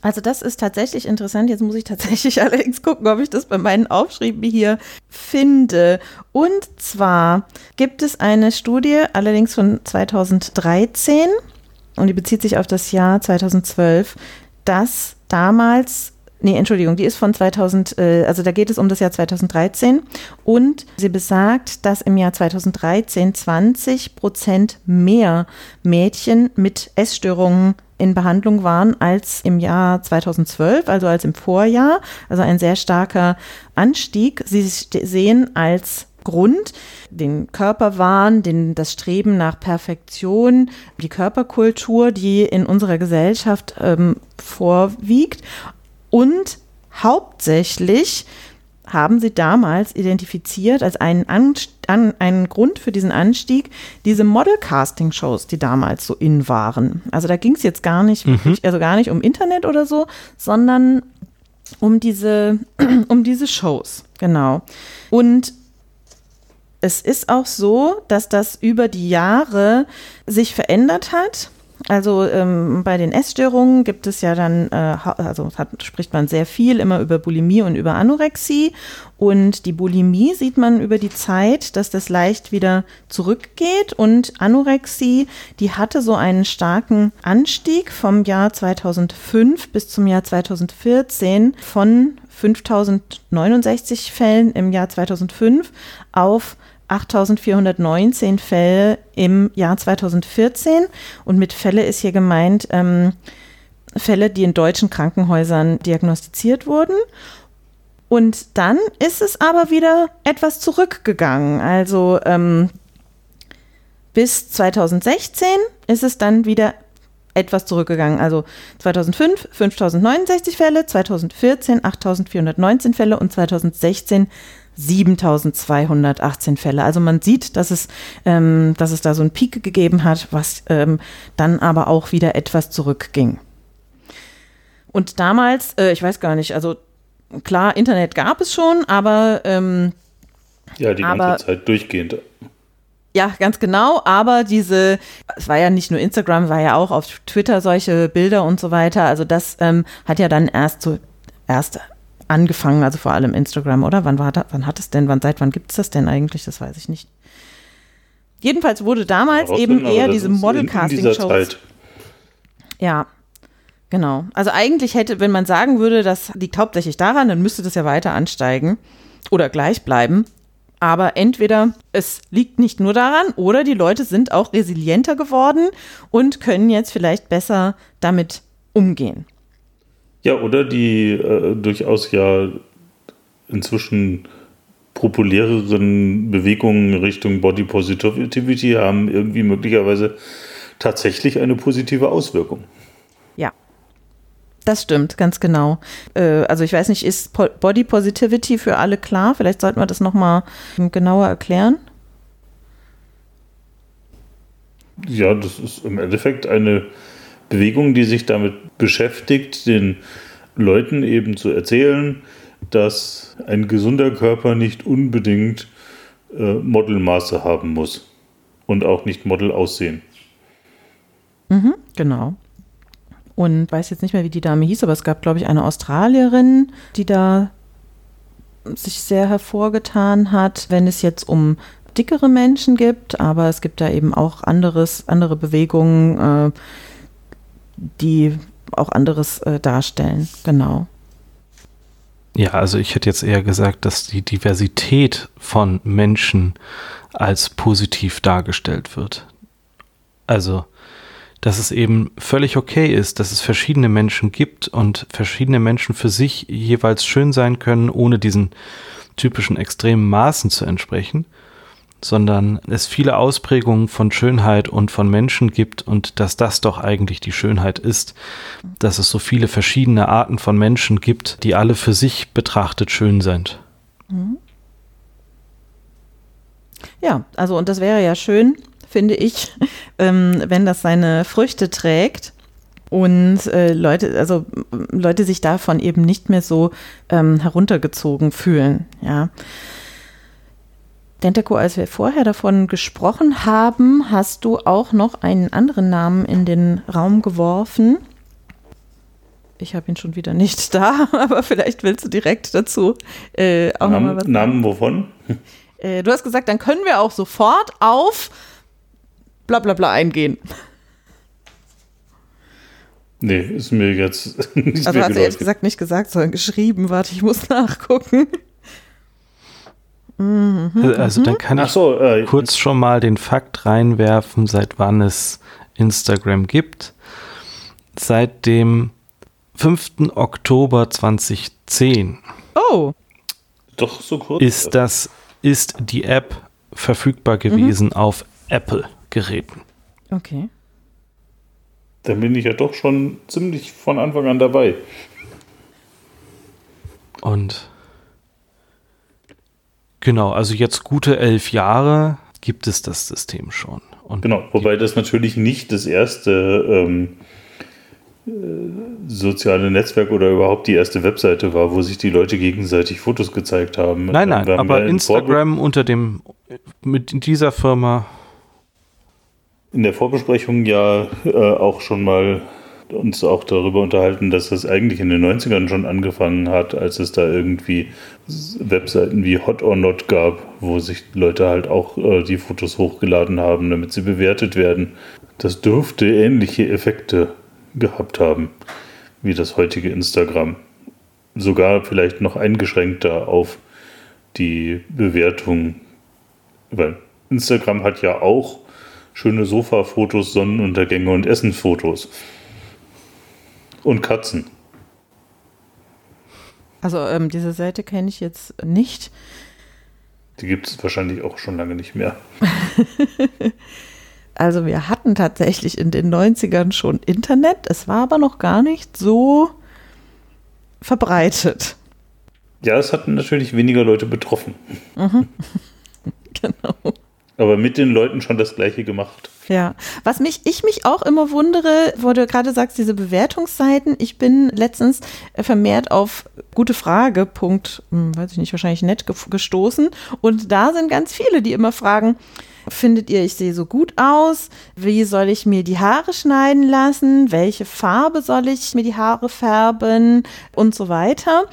Also das ist tatsächlich interessant. Jetzt muss ich tatsächlich allerdings gucken, ob ich das bei meinen Aufschrieben hier finde. Und zwar gibt es eine Studie, allerdings von 2013, und die bezieht sich auf das Jahr 2012, dass damals Nee, Entschuldigung, die ist von 2000, äh, also da geht es um das Jahr 2013 und sie besagt, dass im Jahr 2013 20 Prozent mehr Mädchen mit Essstörungen in Behandlung waren als im Jahr 2012, also als im Vorjahr, also ein sehr starker Anstieg. Sie sehen als Grund den Körperwahn, den, das Streben nach Perfektion, die Körperkultur, die in unserer Gesellschaft ähm, vorwiegt und hauptsächlich haben sie damals identifiziert als einen, An an, einen Grund für diesen Anstieg diese Model-Casting-Shows, die damals so in waren. Also da ging es jetzt gar nicht, mhm. also gar nicht um Internet oder so, sondern um diese, um diese Shows, genau. Und es ist auch so, dass das über die Jahre sich verändert hat. Also ähm, bei den Essstörungen gibt es ja dann, äh, also hat, spricht man sehr viel immer über Bulimie und über Anorexie. Und die Bulimie sieht man über die Zeit, dass das leicht wieder zurückgeht. Und Anorexie, die hatte so einen starken Anstieg vom Jahr 2005 bis zum Jahr 2014 von 5069 Fällen im Jahr 2005 auf 8.419 Fälle im Jahr 2014. Und mit Fälle ist hier gemeint ähm, Fälle, die in deutschen Krankenhäusern diagnostiziert wurden. Und dann ist es aber wieder etwas zurückgegangen. Also ähm, bis 2016 ist es dann wieder etwas zurückgegangen. Also 2005 5069 Fälle, 2014 8419 Fälle und 2016 7218 Fälle. Also man sieht, dass es, ähm, dass es da so einen Peak gegeben hat, was ähm, dann aber auch wieder etwas zurückging. Und damals, äh, ich weiß gar nicht, also klar, Internet gab es schon, aber ähm, ja, die ganze aber, Zeit durchgehend. Ja, ganz genau, aber diese, es war ja nicht nur Instagram, war ja auch auf Twitter solche Bilder und so weiter. Also das ähm, hat ja dann erst so erst angefangen, also vor allem Instagram, oder? Wann war da, wann hat es denn, wann, seit wann gibt es das denn eigentlich? Das weiß ich nicht. Jedenfalls wurde damals eben eher diese Model-Casting-Shows. Ja, genau. Also eigentlich hätte, wenn man sagen würde, das liegt hauptsächlich daran, dann müsste das ja weiter ansteigen oder gleich bleiben. Aber entweder es liegt nicht nur daran oder die Leute sind auch resilienter geworden und können jetzt vielleicht besser damit umgehen. Ja, oder die äh, durchaus ja inzwischen populäreren Bewegungen Richtung Body Positivity haben irgendwie möglicherweise tatsächlich eine positive Auswirkung. Ja, das stimmt, ganz genau. Äh, also ich weiß nicht, ist Body Positivity für alle klar? Vielleicht sollten wir das nochmal genauer erklären. Ja, das ist im Endeffekt eine Bewegung, die sich damit beschäftigt, den Leuten eben zu erzählen, dass ein gesunder Körper nicht unbedingt äh, Modelmaße haben muss und auch nicht Model aussehen. Mhm, genau. Und weiß jetzt nicht mehr, wie die Dame hieß, aber es gab, glaube ich, eine Australierin, die da sich sehr hervorgetan hat, wenn es jetzt um dickere Menschen gibt, aber es gibt da eben auch anderes, andere Bewegungen, äh, die auch anderes äh, darstellen. Genau. Ja, also ich hätte jetzt eher gesagt, dass die Diversität von Menschen als positiv dargestellt wird. Also, dass es eben völlig okay ist, dass es verschiedene Menschen gibt und verschiedene Menschen für sich jeweils schön sein können, ohne diesen typischen extremen Maßen zu entsprechen sondern es viele Ausprägungen von Schönheit und von Menschen gibt und dass das doch eigentlich die Schönheit ist, dass es so viele verschiedene Arten von Menschen gibt, die alle für sich betrachtet schön sind. Mhm. Ja, also und das wäre ja schön, finde ich, ähm, wenn das seine Früchte trägt und äh, Leute, also Leute sich davon eben nicht mehr so ähm, heruntergezogen fühlen, ja. Denteko, als wir vorher davon gesprochen haben, hast du auch noch einen anderen Namen in den Raum geworfen. Ich habe ihn schon wieder nicht da, aber vielleicht willst du direkt dazu äh, auch Namen, noch mal was. Namen wovon? Äh, du hast gesagt, dann können wir auch sofort auf bla bla bla eingehen. Nee, ist mir jetzt nicht Also hast du ehrlich gesagt nicht gesagt, sondern geschrieben. Warte, ich muss nachgucken. Mhm, also dann kann ich so, äh, kurz schon mal den Fakt reinwerfen, seit wann es Instagram gibt. Seit dem 5. Oktober 2010. Oh. Doch so kurz. Ist das ist die App verfügbar gewesen mhm. auf Apple-Geräten. Okay. Dann bin ich ja doch schon ziemlich von Anfang an dabei. Und Genau, also jetzt gute elf Jahre gibt es das System schon. Und genau, wobei das natürlich nicht das erste ähm, äh, soziale Netzwerk oder überhaupt die erste Webseite war, wo sich die Leute gegenseitig Fotos gezeigt haben. Nein, nein, aber Instagram unter dem, mit dieser Firma. In der Vorbesprechung ja äh, auch schon mal uns auch darüber unterhalten, dass das eigentlich in den 90ern schon angefangen hat, als es da irgendwie Webseiten wie Hot or Not gab, wo sich Leute halt auch äh, die Fotos hochgeladen haben, damit sie bewertet werden. Das dürfte ähnliche Effekte gehabt haben wie das heutige Instagram. Sogar vielleicht noch eingeschränkter auf die Bewertung. Weil Instagram hat ja auch schöne Sofafotos, Sonnenuntergänge und Essenfotos. Und Katzen. Also ähm, diese Seite kenne ich jetzt nicht. Die gibt es wahrscheinlich auch schon lange nicht mehr. also wir hatten tatsächlich in den 90ern schon Internet, es war aber noch gar nicht so verbreitet. Ja, es hatten natürlich weniger Leute betroffen. Mhm. genau aber mit den Leuten schon das Gleiche gemacht. Ja, was mich, ich mich auch immer wundere, wo du gerade sagst, diese Bewertungsseiten, ich bin letztens vermehrt auf gute Frage, Punkt, hm, weiß ich nicht, wahrscheinlich nett gestoßen und da sind ganz viele, die immer fragen, findet ihr, ich sehe so gut aus? Wie soll ich mir die Haare schneiden lassen? Welche Farbe soll ich mir die Haare färben? Und so weiter.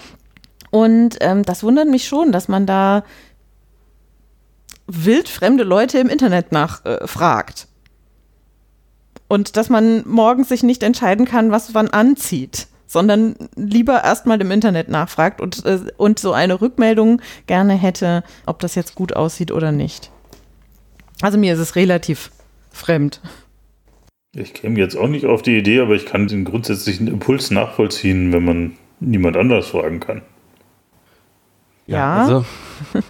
Und ähm, das wundert mich schon, dass man da wildfremde Leute im Internet nachfragt. Äh, und dass man morgens sich nicht entscheiden kann, was man anzieht, sondern lieber erstmal im Internet nachfragt und, äh, und so eine Rückmeldung gerne hätte, ob das jetzt gut aussieht oder nicht. Also mir ist es relativ fremd. Ich käme jetzt auch nicht auf die Idee, aber ich kann den grundsätzlichen Impuls nachvollziehen, wenn man niemand anders fragen kann. Ja, ja. also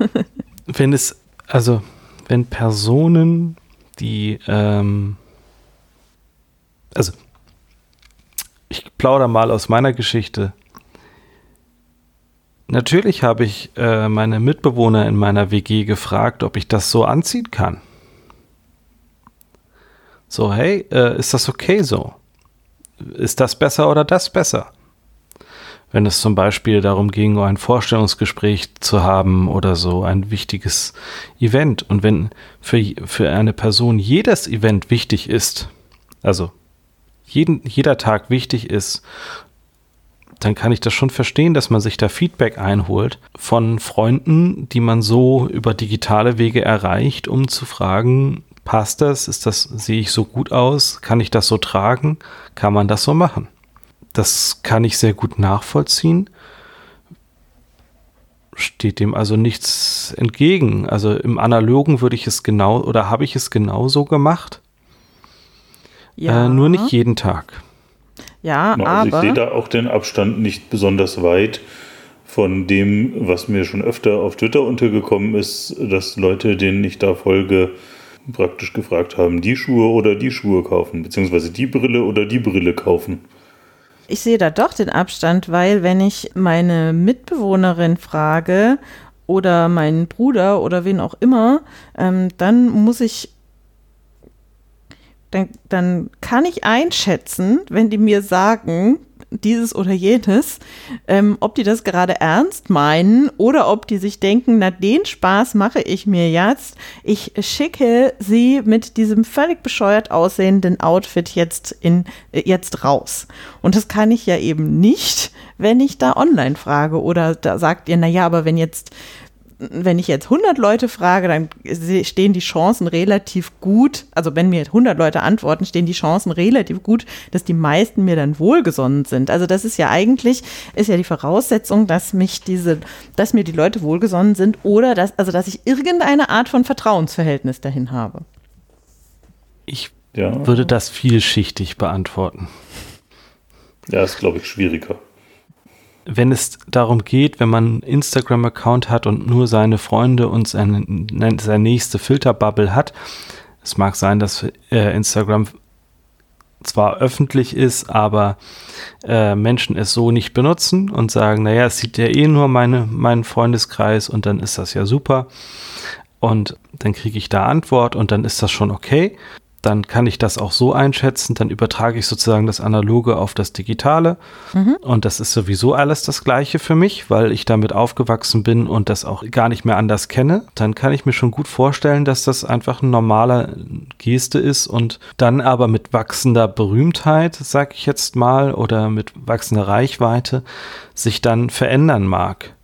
wenn es, also wenn Personen, die, ähm, also ich plaudere mal aus meiner Geschichte. Natürlich habe ich äh, meine Mitbewohner in meiner WG gefragt, ob ich das so anziehen kann. So, hey, äh, ist das okay so? Ist das besser oder das besser? Wenn es zum Beispiel darum ging, ein Vorstellungsgespräch zu haben oder so, ein wichtiges Event. Und wenn für, für eine Person jedes Event wichtig ist, also jeden, jeder Tag wichtig ist, dann kann ich das schon verstehen, dass man sich da Feedback einholt von Freunden, die man so über digitale Wege erreicht, um zu fragen, Passt das? Ist das, sehe ich so gut aus? Kann ich das so tragen? Kann man das so machen? Das kann ich sehr gut nachvollziehen. Steht dem also nichts entgegen. Also im Analogen würde ich es genau oder habe ich es genauso gemacht. Ja. Äh, nur nicht jeden Tag. Ja, also aber. Ich sehe da auch den Abstand nicht besonders weit von dem, was mir schon öfter auf Twitter untergekommen ist, dass Leute, denen ich da folge, praktisch gefragt haben, die Schuhe oder die Schuhe kaufen, beziehungsweise die Brille oder die Brille kaufen. Ich sehe da doch den Abstand, weil wenn ich meine Mitbewohnerin frage oder meinen Bruder oder wen auch immer, ähm, dann muss ich dann, dann kann ich einschätzen, wenn die mir sagen, dieses oder jenes, ähm, ob die das gerade ernst meinen oder ob die sich denken, na den Spaß mache ich mir jetzt. Ich schicke sie mit diesem völlig bescheuert aussehenden Outfit jetzt in äh, jetzt raus. Und das kann ich ja eben nicht, wenn ich da online frage oder da sagt ihr, na ja, aber wenn jetzt wenn ich jetzt 100 Leute frage, dann stehen die Chancen relativ gut, also wenn mir 100 Leute antworten, stehen die Chancen relativ gut, dass die meisten mir dann wohlgesonnen sind. Also das ist ja eigentlich, ist ja die Voraussetzung, dass mich diese, dass mir die Leute wohlgesonnen sind oder dass, also dass ich irgendeine Art von Vertrauensverhältnis dahin habe. Ich ja. würde das vielschichtig beantworten. Ja, ist glaube ich schwieriger wenn es darum geht, wenn man einen Instagram-Account hat und nur seine Freunde und seine, seine nächste Filterbubble hat, es mag sein, dass äh, Instagram zwar öffentlich ist, aber äh, Menschen es so nicht benutzen und sagen, naja, es sieht ja eh nur meine, meinen Freundeskreis und dann ist das ja super. Und dann kriege ich da Antwort und dann ist das schon okay dann kann ich das auch so einschätzen, dann übertrage ich sozusagen das Analoge auf das Digitale. Mhm. Und das ist sowieso alles das Gleiche für mich, weil ich damit aufgewachsen bin und das auch gar nicht mehr anders kenne. Dann kann ich mir schon gut vorstellen, dass das einfach ein normaler Geste ist und dann aber mit wachsender Berühmtheit, sag ich jetzt mal, oder mit wachsender Reichweite sich dann verändern mag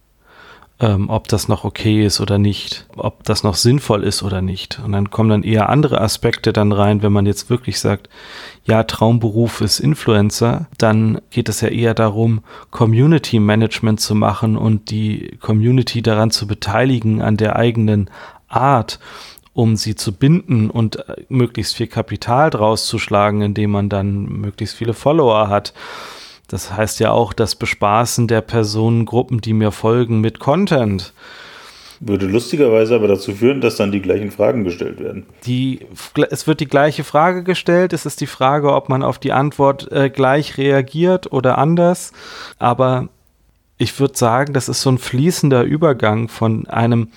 ähm, ob das noch okay ist oder nicht, ob das noch sinnvoll ist oder nicht. Und dann kommen dann eher andere Aspekte dann rein, wenn man jetzt wirklich sagt, ja, Traumberuf ist Influencer, dann geht es ja eher darum, Community Management zu machen und die Community daran zu beteiligen an der eigenen Art um sie zu binden und äh, möglichst viel Kapital draus zu schlagen, indem man dann möglichst viele Follower hat das heißt ja auch das Bespaßen der Personengruppen, die mir folgen, mit Content. Würde lustigerweise aber dazu führen, dass dann die gleichen Fragen gestellt werden. Die, es wird die gleiche Frage gestellt. Es ist die Frage, ob man auf die Antwort äh, gleich reagiert oder anders. Aber ich würde sagen, das ist so ein fließender Übergang von einem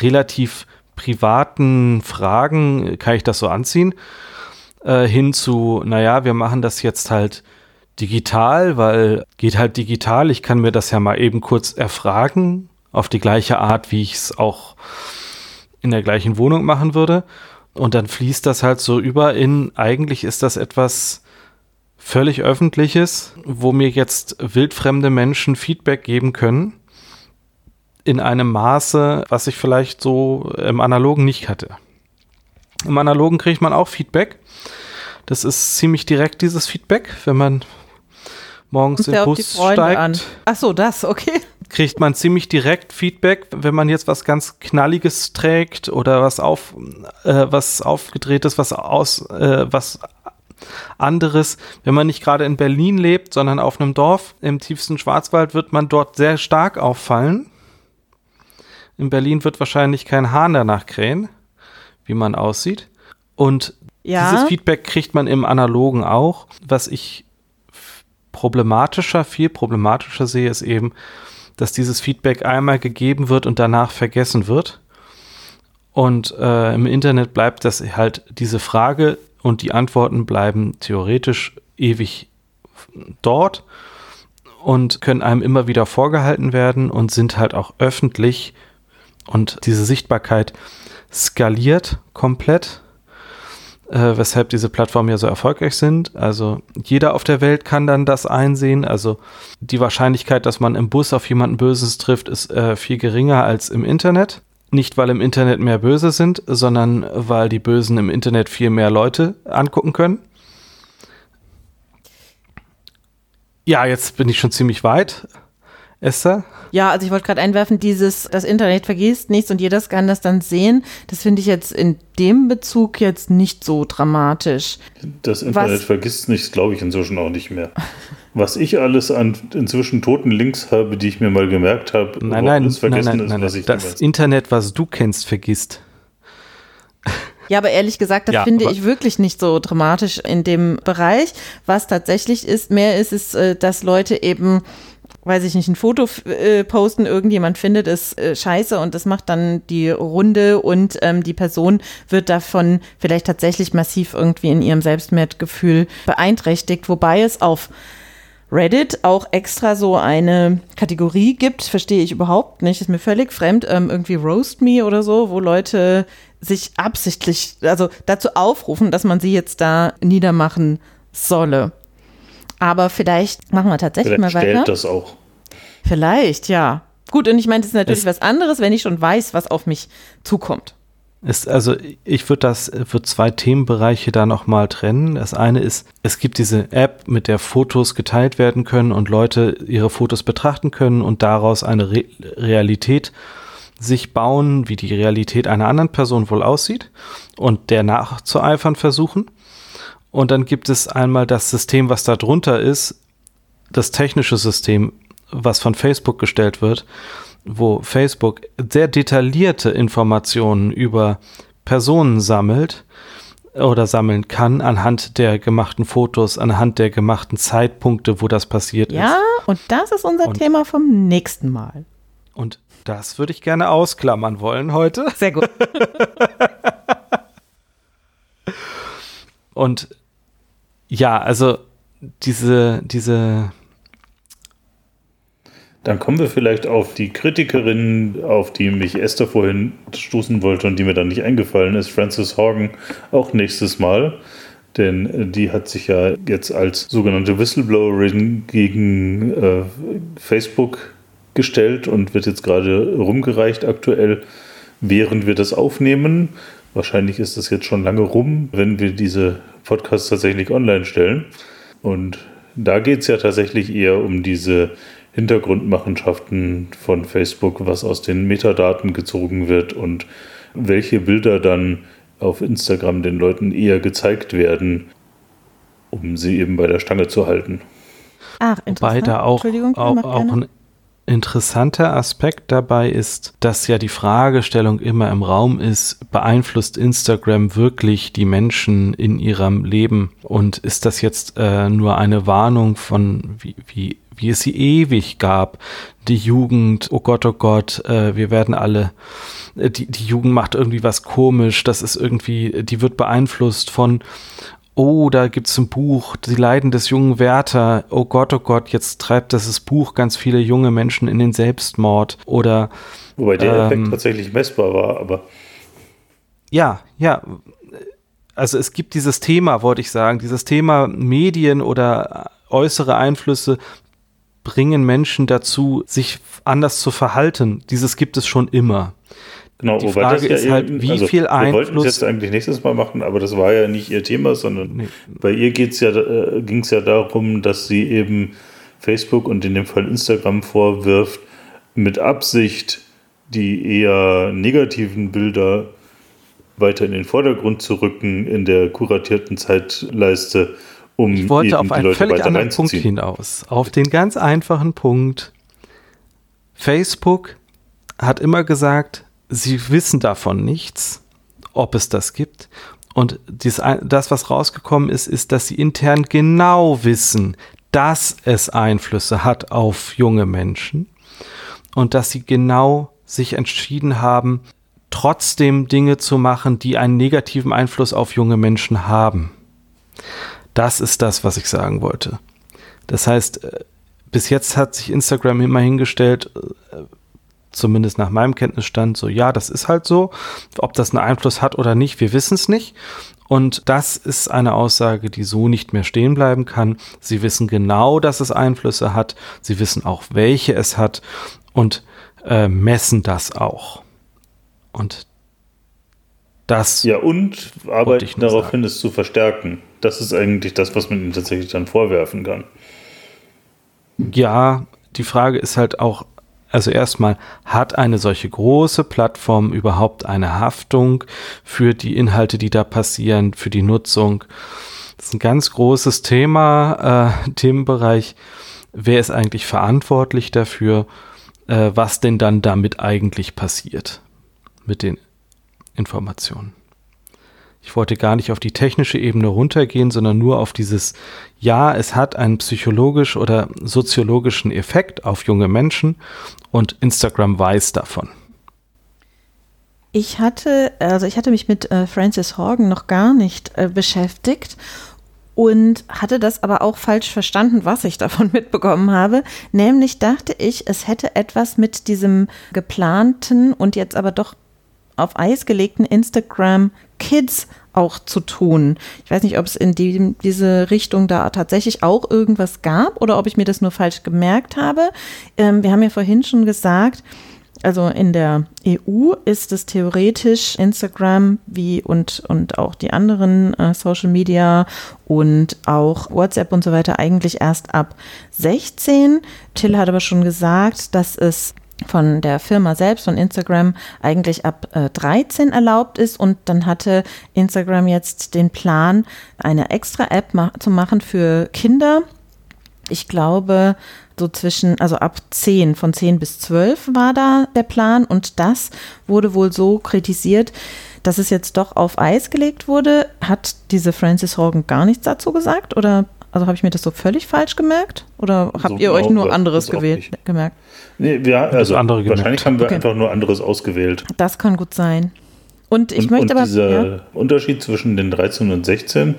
relativ privaten Fragen, kann ich das so anziehen, äh, hin zu, naja, wir machen das jetzt halt digital, weil geht halt digital. Ich kann mir das ja mal eben kurz erfragen, auf die gleiche Art, wie ich es auch in der gleichen Wohnung machen würde. Und dann fließt das halt so über in, eigentlich ist das etwas völlig Öffentliches, wo mir jetzt wildfremde Menschen Feedback geben können, in einem Maße, was ich vielleicht so im Analogen nicht hatte. Im Analogen kriegt man auch Feedback. Das ist ziemlich direkt, dieses Feedback, wenn man morgens den Bus steigt. An. Ach so, das, okay. Kriegt man ziemlich direkt Feedback, wenn man jetzt was ganz Knalliges trägt oder was auf, äh, was aufgedrehtes, was aus, äh, was anderes. Wenn man nicht gerade in Berlin lebt, sondern auf einem Dorf im tiefsten Schwarzwald, wird man dort sehr stark auffallen. In Berlin wird wahrscheinlich kein Hahn danach krähen, wie man aussieht. Und ja. dieses Feedback kriegt man im Analogen auch. Was ich problematischer, viel problematischer sehe, ist eben, dass dieses Feedback einmal gegeben wird und danach vergessen wird. Und äh, im Internet bleibt das halt diese Frage und die Antworten bleiben theoretisch ewig dort und können einem immer wieder vorgehalten werden und sind halt auch öffentlich und diese Sichtbarkeit skaliert komplett, äh, weshalb diese Plattformen ja so erfolgreich sind. Also jeder auf der Welt kann dann das einsehen. Also die Wahrscheinlichkeit, dass man im Bus auf jemanden Böses trifft, ist äh, viel geringer als im Internet. Nicht, weil im Internet mehr Böse sind, sondern weil die Bösen im Internet viel mehr Leute angucken können. Ja, jetzt bin ich schon ziemlich weit. Esther? Ja, also ich wollte gerade einwerfen, dieses, das Internet vergisst nichts und jeder kann das dann sehen. Das finde ich jetzt in dem Bezug jetzt nicht so dramatisch. Das Internet Was? vergisst nichts, glaube ich inzwischen auch nicht mehr. Was ich alles an inzwischen toten Links habe, die ich mir mal gemerkt habe, nein, nein, alles vergessen nein, nein, ist, was ich Das Internet, was du kennst, vergisst. Ja, aber ehrlich gesagt, das ja, finde ich wirklich nicht so dramatisch in dem Bereich. Was tatsächlich ist, mehr ist, ist, äh, dass Leute eben weiß ich nicht, ein Foto äh, posten, irgendjemand findet es äh, scheiße und das macht dann die Runde und ähm, die Person wird davon vielleicht tatsächlich massiv irgendwie in ihrem Selbstwertgefühl beeinträchtigt, wobei es auf Reddit auch extra so eine Kategorie gibt, verstehe ich überhaupt nicht, ist mir völlig fremd, ähm, irgendwie Roast Me oder so, wo Leute sich absichtlich, also dazu aufrufen, dass man sie jetzt da niedermachen solle. Aber vielleicht machen wir tatsächlich vielleicht mal weiter. Stellt das auch. Vielleicht, ja. Gut, und ich meine, das ist natürlich es was anderes, wenn ich schon weiß, was auf mich zukommt. Ist, also ich würde das für zwei Themenbereiche da nochmal trennen. Das eine ist, es gibt diese App, mit der Fotos geteilt werden können und Leute ihre Fotos betrachten können und daraus eine Re Realität sich bauen, wie die Realität einer anderen Person wohl aussieht und der nachzueifern versuchen. Und dann gibt es einmal das System, was da drunter ist, das technische System, was von Facebook gestellt wird, wo Facebook sehr detaillierte Informationen über Personen sammelt oder sammeln kann anhand der gemachten Fotos, anhand der gemachten Zeitpunkte, wo das passiert ja, ist. Ja, und das ist unser und, Thema vom nächsten Mal. Und das würde ich gerne ausklammern wollen heute. Sehr gut. und ja, also diese, diese dann kommen wir vielleicht auf die Kritikerin, auf die mich Esther vorhin stoßen wollte und die mir dann nicht eingefallen ist, Frances Horgan, auch nächstes Mal. Denn die hat sich ja jetzt als sogenannte Whistleblowerin gegen äh, Facebook gestellt und wird jetzt gerade rumgereicht aktuell, während wir das aufnehmen. Wahrscheinlich ist das jetzt schon lange rum, wenn wir diese Podcasts tatsächlich online stellen. Und da geht es ja tatsächlich eher um diese Hintergrundmachenschaften von Facebook, was aus den Metadaten gezogen wird und welche Bilder dann auf Instagram den Leuten eher gezeigt werden, um sie eben bei der Stange zu halten. Ach, interessant. Wobei da auch, auch, auch ein interessanter Aspekt dabei ist, dass ja die Fragestellung immer im Raum ist, beeinflusst Instagram wirklich die Menschen in ihrem Leben? Und ist das jetzt äh, nur eine Warnung von, wie, wie wie es sie ewig gab. Die Jugend, oh Gott, oh Gott, äh, wir werden alle, äh, die, die Jugend macht irgendwie was komisch, das ist irgendwie, die wird beeinflusst von, oh, da gibt es ein Buch, die Leiden des jungen Werther, oh Gott, oh Gott, jetzt treibt das Buch ganz viele junge Menschen in den Selbstmord oder Wobei der ähm, Effekt tatsächlich messbar war, aber. Ja, ja. Also es gibt dieses Thema, wollte ich sagen, dieses Thema Medien oder äußere Einflüsse bringen Menschen dazu, sich anders zu verhalten. Dieses gibt es schon immer. Genau, die Frage ist ja halt, wie also, viel Einfluss. Wir wollten es jetzt eigentlich nächstes Mal machen, aber das war ja nicht ihr Thema, sondern nee. bei ihr ja, äh, ging es ja darum, dass sie eben Facebook und in dem Fall Instagram vorwirft, mit Absicht die eher negativen Bilder weiter in den Vordergrund zu rücken in der kuratierten Zeitleiste, um ich wollte auf einen völlig anderen Punkt hinaus. Auf den ganz einfachen Punkt. Facebook hat immer gesagt, sie wissen davon nichts, ob es das gibt. Und dies, das, was rausgekommen ist, ist, dass sie intern genau wissen, dass es Einflüsse hat auf junge Menschen und dass sie genau sich entschieden haben, trotzdem Dinge zu machen, die einen negativen Einfluss auf junge Menschen haben. Das ist das, was ich sagen wollte. Das heißt, äh, bis jetzt hat sich Instagram immer hingestellt, äh, zumindest nach meinem Kenntnisstand, so ja, das ist halt so. Ob das einen Einfluss hat oder nicht, wir wissen es nicht. Und das ist eine Aussage, die so nicht mehr stehen bleiben kann. Sie wissen genau, dass es Einflüsse hat. Sie wissen auch, welche es hat und äh, messen das auch. Und das. Ja, und arbeiten darauf hin, es zu verstärken. Das ist eigentlich das, was man ihnen tatsächlich dann vorwerfen kann. Ja, die Frage ist halt auch, also erstmal, hat eine solche große Plattform überhaupt eine Haftung für die Inhalte, die da passieren, für die Nutzung? Das ist ein ganz großes Thema, äh, Themenbereich. Wer ist eigentlich verantwortlich dafür, äh, was denn dann damit eigentlich passiert mit den Informationen? Ich wollte gar nicht auf die technische Ebene runtergehen, sondern nur auf dieses, ja, es hat einen psychologisch oder soziologischen Effekt auf junge Menschen und Instagram weiß davon. Ich hatte, also ich hatte mich mit äh, Francis Horgan noch gar nicht äh, beschäftigt und hatte das aber auch falsch verstanden, was ich davon mitbekommen habe. Nämlich dachte ich, es hätte etwas mit diesem geplanten und jetzt aber doch auf Eis gelegten Instagram Kids auch zu tun. Ich weiß nicht, ob es in die, diese Richtung da tatsächlich auch irgendwas gab oder ob ich mir das nur falsch gemerkt habe. Ähm, wir haben ja vorhin schon gesagt, also in der EU ist es theoretisch Instagram wie und, und auch die anderen äh, Social Media und auch WhatsApp und so weiter eigentlich erst ab 16. Till hat aber schon gesagt, dass es von der Firma selbst, von Instagram, eigentlich ab äh, 13 erlaubt ist. Und dann hatte Instagram jetzt den Plan, eine extra App ma zu machen für Kinder. Ich glaube, so zwischen, also ab 10, von 10 bis 12 war da der Plan. Und das wurde wohl so kritisiert, dass es jetzt doch auf Eis gelegt wurde. Hat diese Frances Hogan gar nichts dazu gesagt? Oder also habe ich mir das so völlig falsch gemerkt? Oder habt so ihr euch nur anderes gewählt, gemerkt? Nee, wir, also andere wahrscheinlich haben wir okay. einfach nur anderes ausgewählt. Das kann gut sein. Und ich und, möchte und aber. Dieser ja? Unterschied zwischen den 13 und 16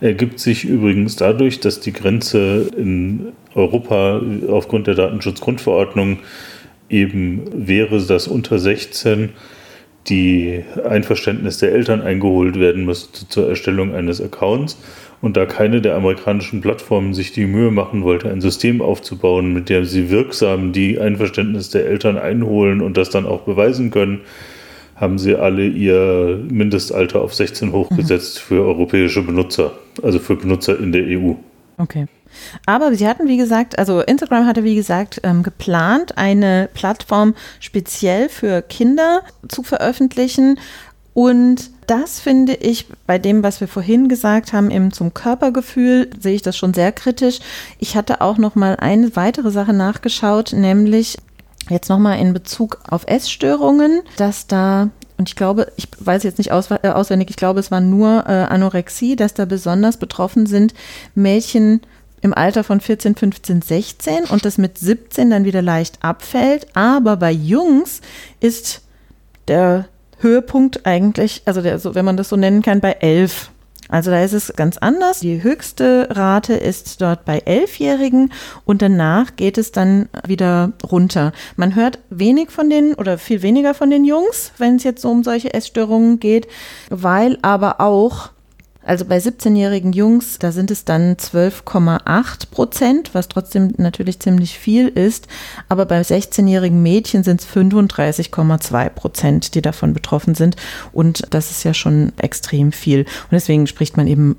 ergibt sich übrigens dadurch, dass die Grenze in Europa aufgrund der Datenschutzgrundverordnung eben wäre, dass unter 16 die Einverständnis der Eltern eingeholt werden müsste zur Erstellung eines Accounts und da keine der amerikanischen Plattformen sich die Mühe machen wollte, ein System aufzubauen, mit dem sie wirksam die Einverständnis der Eltern einholen und das dann auch beweisen können, haben sie alle ihr Mindestalter auf 16 hochgesetzt mhm. für europäische Benutzer, also für Benutzer in der EU. Okay. Aber sie hatten, wie gesagt, also Instagram hatte, wie gesagt, ähm, geplant, eine Plattform speziell für Kinder zu veröffentlichen. Und das finde ich bei dem, was wir vorhin gesagt haben, eben zum Körpergefühl, sehe ich das schon sehr kritisch. Ich hatte auch noch mal eine weitere Sache nachgeschaut, nämlich jetzt noch mal in Bezug auf Essstörungen, dass da und ich glaube, ich weiß jetzt nicht aus, äh, auswendig, ich glaube, es war nur äh, Anorexie, dass da besonders betroffen sind Mädchen im Alter von 14, 15, 16 und das mit 17 dann wieder leicht abfällt. Aber bei Jungs ist der Höhepunkt eigentlich, also der, so, wenn man das so nennen kann, bei 11. Also da ist es ganz anders. Die höchste Rate ist dort bei Elfjährigen und danach geht es dann wieder runter. Man hört wenig von den oder viel weniger von den Jungs, wenn es jetzt so um solche Essstörungen geht, weil aber auch Also bei 17-jährigen Jungs, da sind es dann 12,8 Prozent, was trotzdem natürlich ziemlich viel ist. Aber bei 16-jährigen Mädchen sind es 35,2 Prozent, die davon betroffen sind. Und das ist ja schon extrem viel. Und deswegen spricht man eben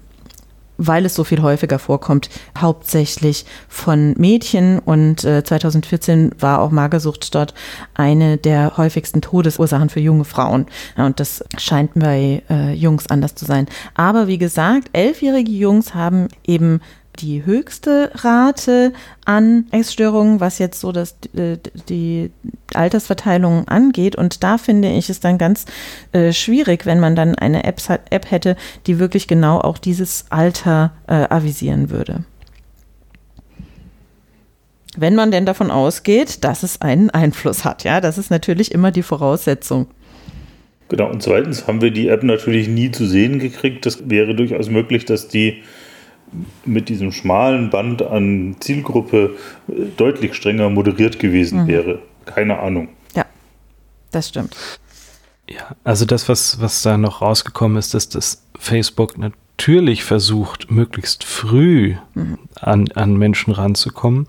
weil es so viel häufiger vorkommt, hauptsächlich von Mädchen. Und äh, 2014 war auch Magersucht dort eine der häufigsten Todesursachen für junge Frauen. Ja, und das scheint bei äh, Jungs anders zu sein. Aber wie gesagt, elfjährige Jungs haben eben die höchste Rate an Essstörungen, was jetzt so das, äh, die Altersverteilung angeht. Und da finde ich es dann ganz äh, schwierig, wenn man dann eine App, App hätte, die wirklich genau auch dieses Alter äh, avisieren würde. Wenn man denn davon ausgeht, dass es einen Einfluss hat, ja, das ist natürlich immer die Voraussetzung. Genau, und zweitens haben wir die App natürlich nie zu sehen gekriegt. Das wäre durchaus möglich, dass die mit diesem schmalen Band an Zielgruppe äh, deutlich strenger moderiert gewesen mhm. wäre. Keine Ahnung. Ja, das stimmt. Ja, also das, was, was da noch rausgekommen ist, ist, dass Facebook natürlich versucht, möglichst früh mhm. an, an Menschen ranzukommen,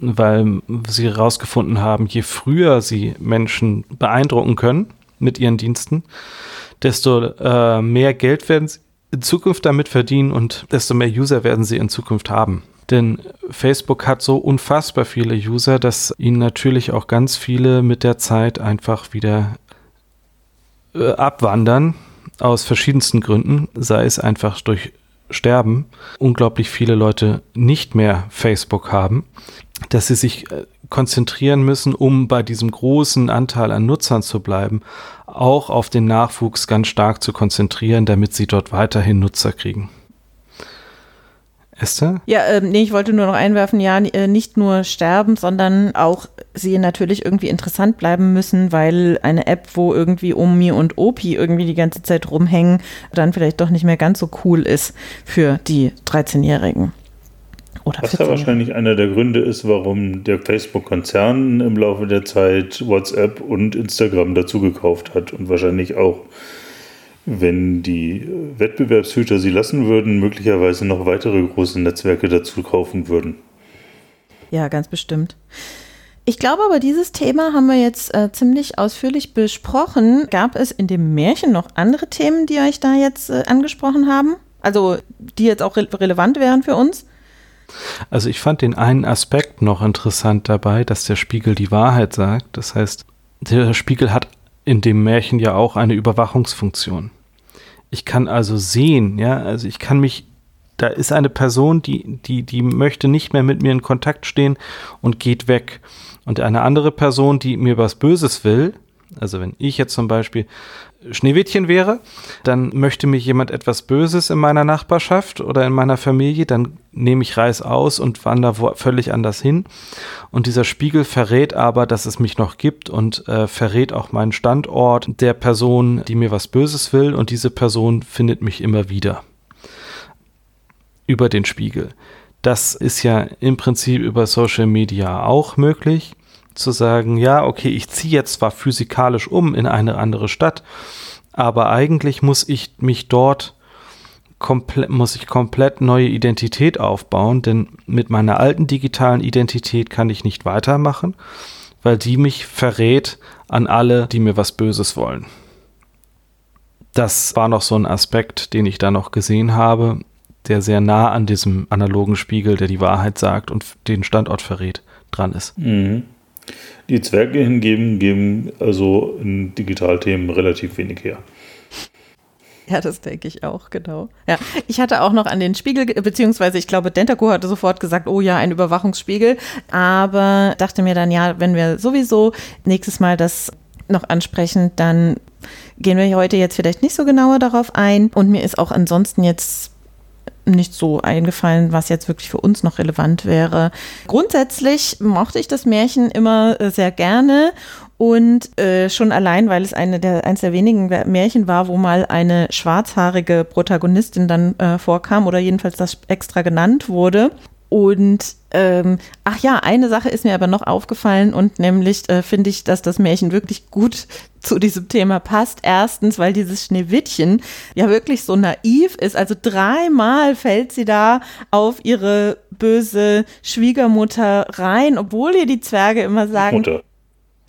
weil sie herausgefunden haben, je früher sie Menschen beeindrucken können mit ihren Diensten, desto äh, mehr Geld werden sie in Zukunft damit verdienen und desto mehr User werden sie in Zukunft haben. Denn Facebook hat so unfassbar viele User, dass ihnen natürlich auch ganz viele mit der Zeit einfach wieder äh, abwandern aus verschiedensten Gründen, sei es einfach durch Sterben, unglaublich viele Leute nicht mehr Facebook haben, dass sie sich äh, konzentrieren müssen, um bei diesem großen Anteil an Nutzern zu bleiben, auch auf den Nachwuchs ganz stark zu konzentrieren, damit sie dort weiterhin Nutzer kriegen. Esther? Ja, ähm, nee, ich wollte nur noch einwerfen, ja, äh, nicht nur sterben, sondern auch sie natürlich irgendwie interessant bleiben müssen, weil eine App, wo irgendwie Omi und Opi irgendwie die ganze Zeit rumhängen, dann vielleicht doch nicht mehr ganz so cool ist für die 13-Jährigen. Oder Was ja wahrscheinlich einer der Gründe ist, warum der Facebook-Konzern im Laufe der Zeit WhatsApp und Instagram dazu gekauft hat und wahrscheinlich auch, wenn die Wettbewerbshüter sie lassen würden, möglicherweise noch weitere große Netzwerke dazu kaufen würden. Ja, ganz bestimmt. Ich glaube aber, dieses Thema haben wir jetzt äh, ziemlich ausführlich besprochen. Gab es in dem Märchen noch andere Themen, die euch da jetzt äh, angesprochen haben? Also, die jetzt auch re relevant wären für uns? Also ich fand den einen Aspekt noch interessant dabei, dass der Spiegel die Wahrheit sagt. Das heißt, der Spiegel hat in dem Märchen ja auch eine Überwachungsfunktion. Ich kann also sehen, ja, also ich kann mich, da ist eine Person, die, die, die möchte nicht mehr mit mir in Kontakt stehen und geht weg. Und eine andere Person, die mir was Böses will, also wenn ich jetzt zum Beispiel Schneewittchen wäre, dann möchte mich jemand etwas Böses in meiner Nachbarschaft oder in meiner Familie, dann nehme ich Reis aus und wandere völlig anders hin. Und dieser Spiegel verrät aber, dass es mich noch gibt und äh, verrät auch meinen Standort der Person, die mir was Böses will. Und diese Person findet mich immer wieder über den Spiegel. Das ist ja im Prinzip über Social Media auch möglich zu sagen, ja, okay, ich ziehe jetzt zwar physikalisch um in eine andere Stadt, aber eigentlich muss ich mich dort komplett, muss ich komplett neue Identität aufbauen, denn mit meiner alten digitalen Identität kann ich nicht weitermachen, weil die mich verrät an alle, die mir was Böses wollen. Das war noch so ein Aspekt, den ich da noch gesehen habe, der sehr nah an diesem analogen Spiegel, der die Wahrheit sagt und den Standort verrät, dran ist. Mhm. Die Zwerge hingeben, geben also in Digitalthemen relativ wenig her. Ja, das denke ich auch, genau. Ja, ich hatte auch noch an den Spiegel, beziehungsweise ich glaube, Dentaco hatte sofort gesagt, oh ja, ein Überwachungsspiegel, aber dachte mir dann, ja, wenn wir sowieso nächstes Mal das noch ansprechen, dann gehen wir heute jetzt vielleicht nicht so genauer darauf ein. Und mir ist auch ansonsten jetzt nicht so eingefallen, was jetzt wirklich für uns noch relevant wäre. Grundsätzlich mochte ich das Märchen immer äh, sehr gerne und äh, schon allein, weil es eine der, eines der wenigen Märchen war, wo mal eine schwarzhaarige Protagonistin dann äh, vorkam oder jedenfalls das extra genannt wurde. Und ähm, ach ja, eine Sache ist mir aber noch aufgefallen und nämlich äh, finde ich, dass das Märchen wirklich gut zu diesem Thema passt. Erstens, weil dieses Schneewittchen ja wirklich so naiv ist. Also dreimal fällt sie da auf ihre böse Schwiegermutter rein, obwohl ihr die Zwerge immer sagen, Mutter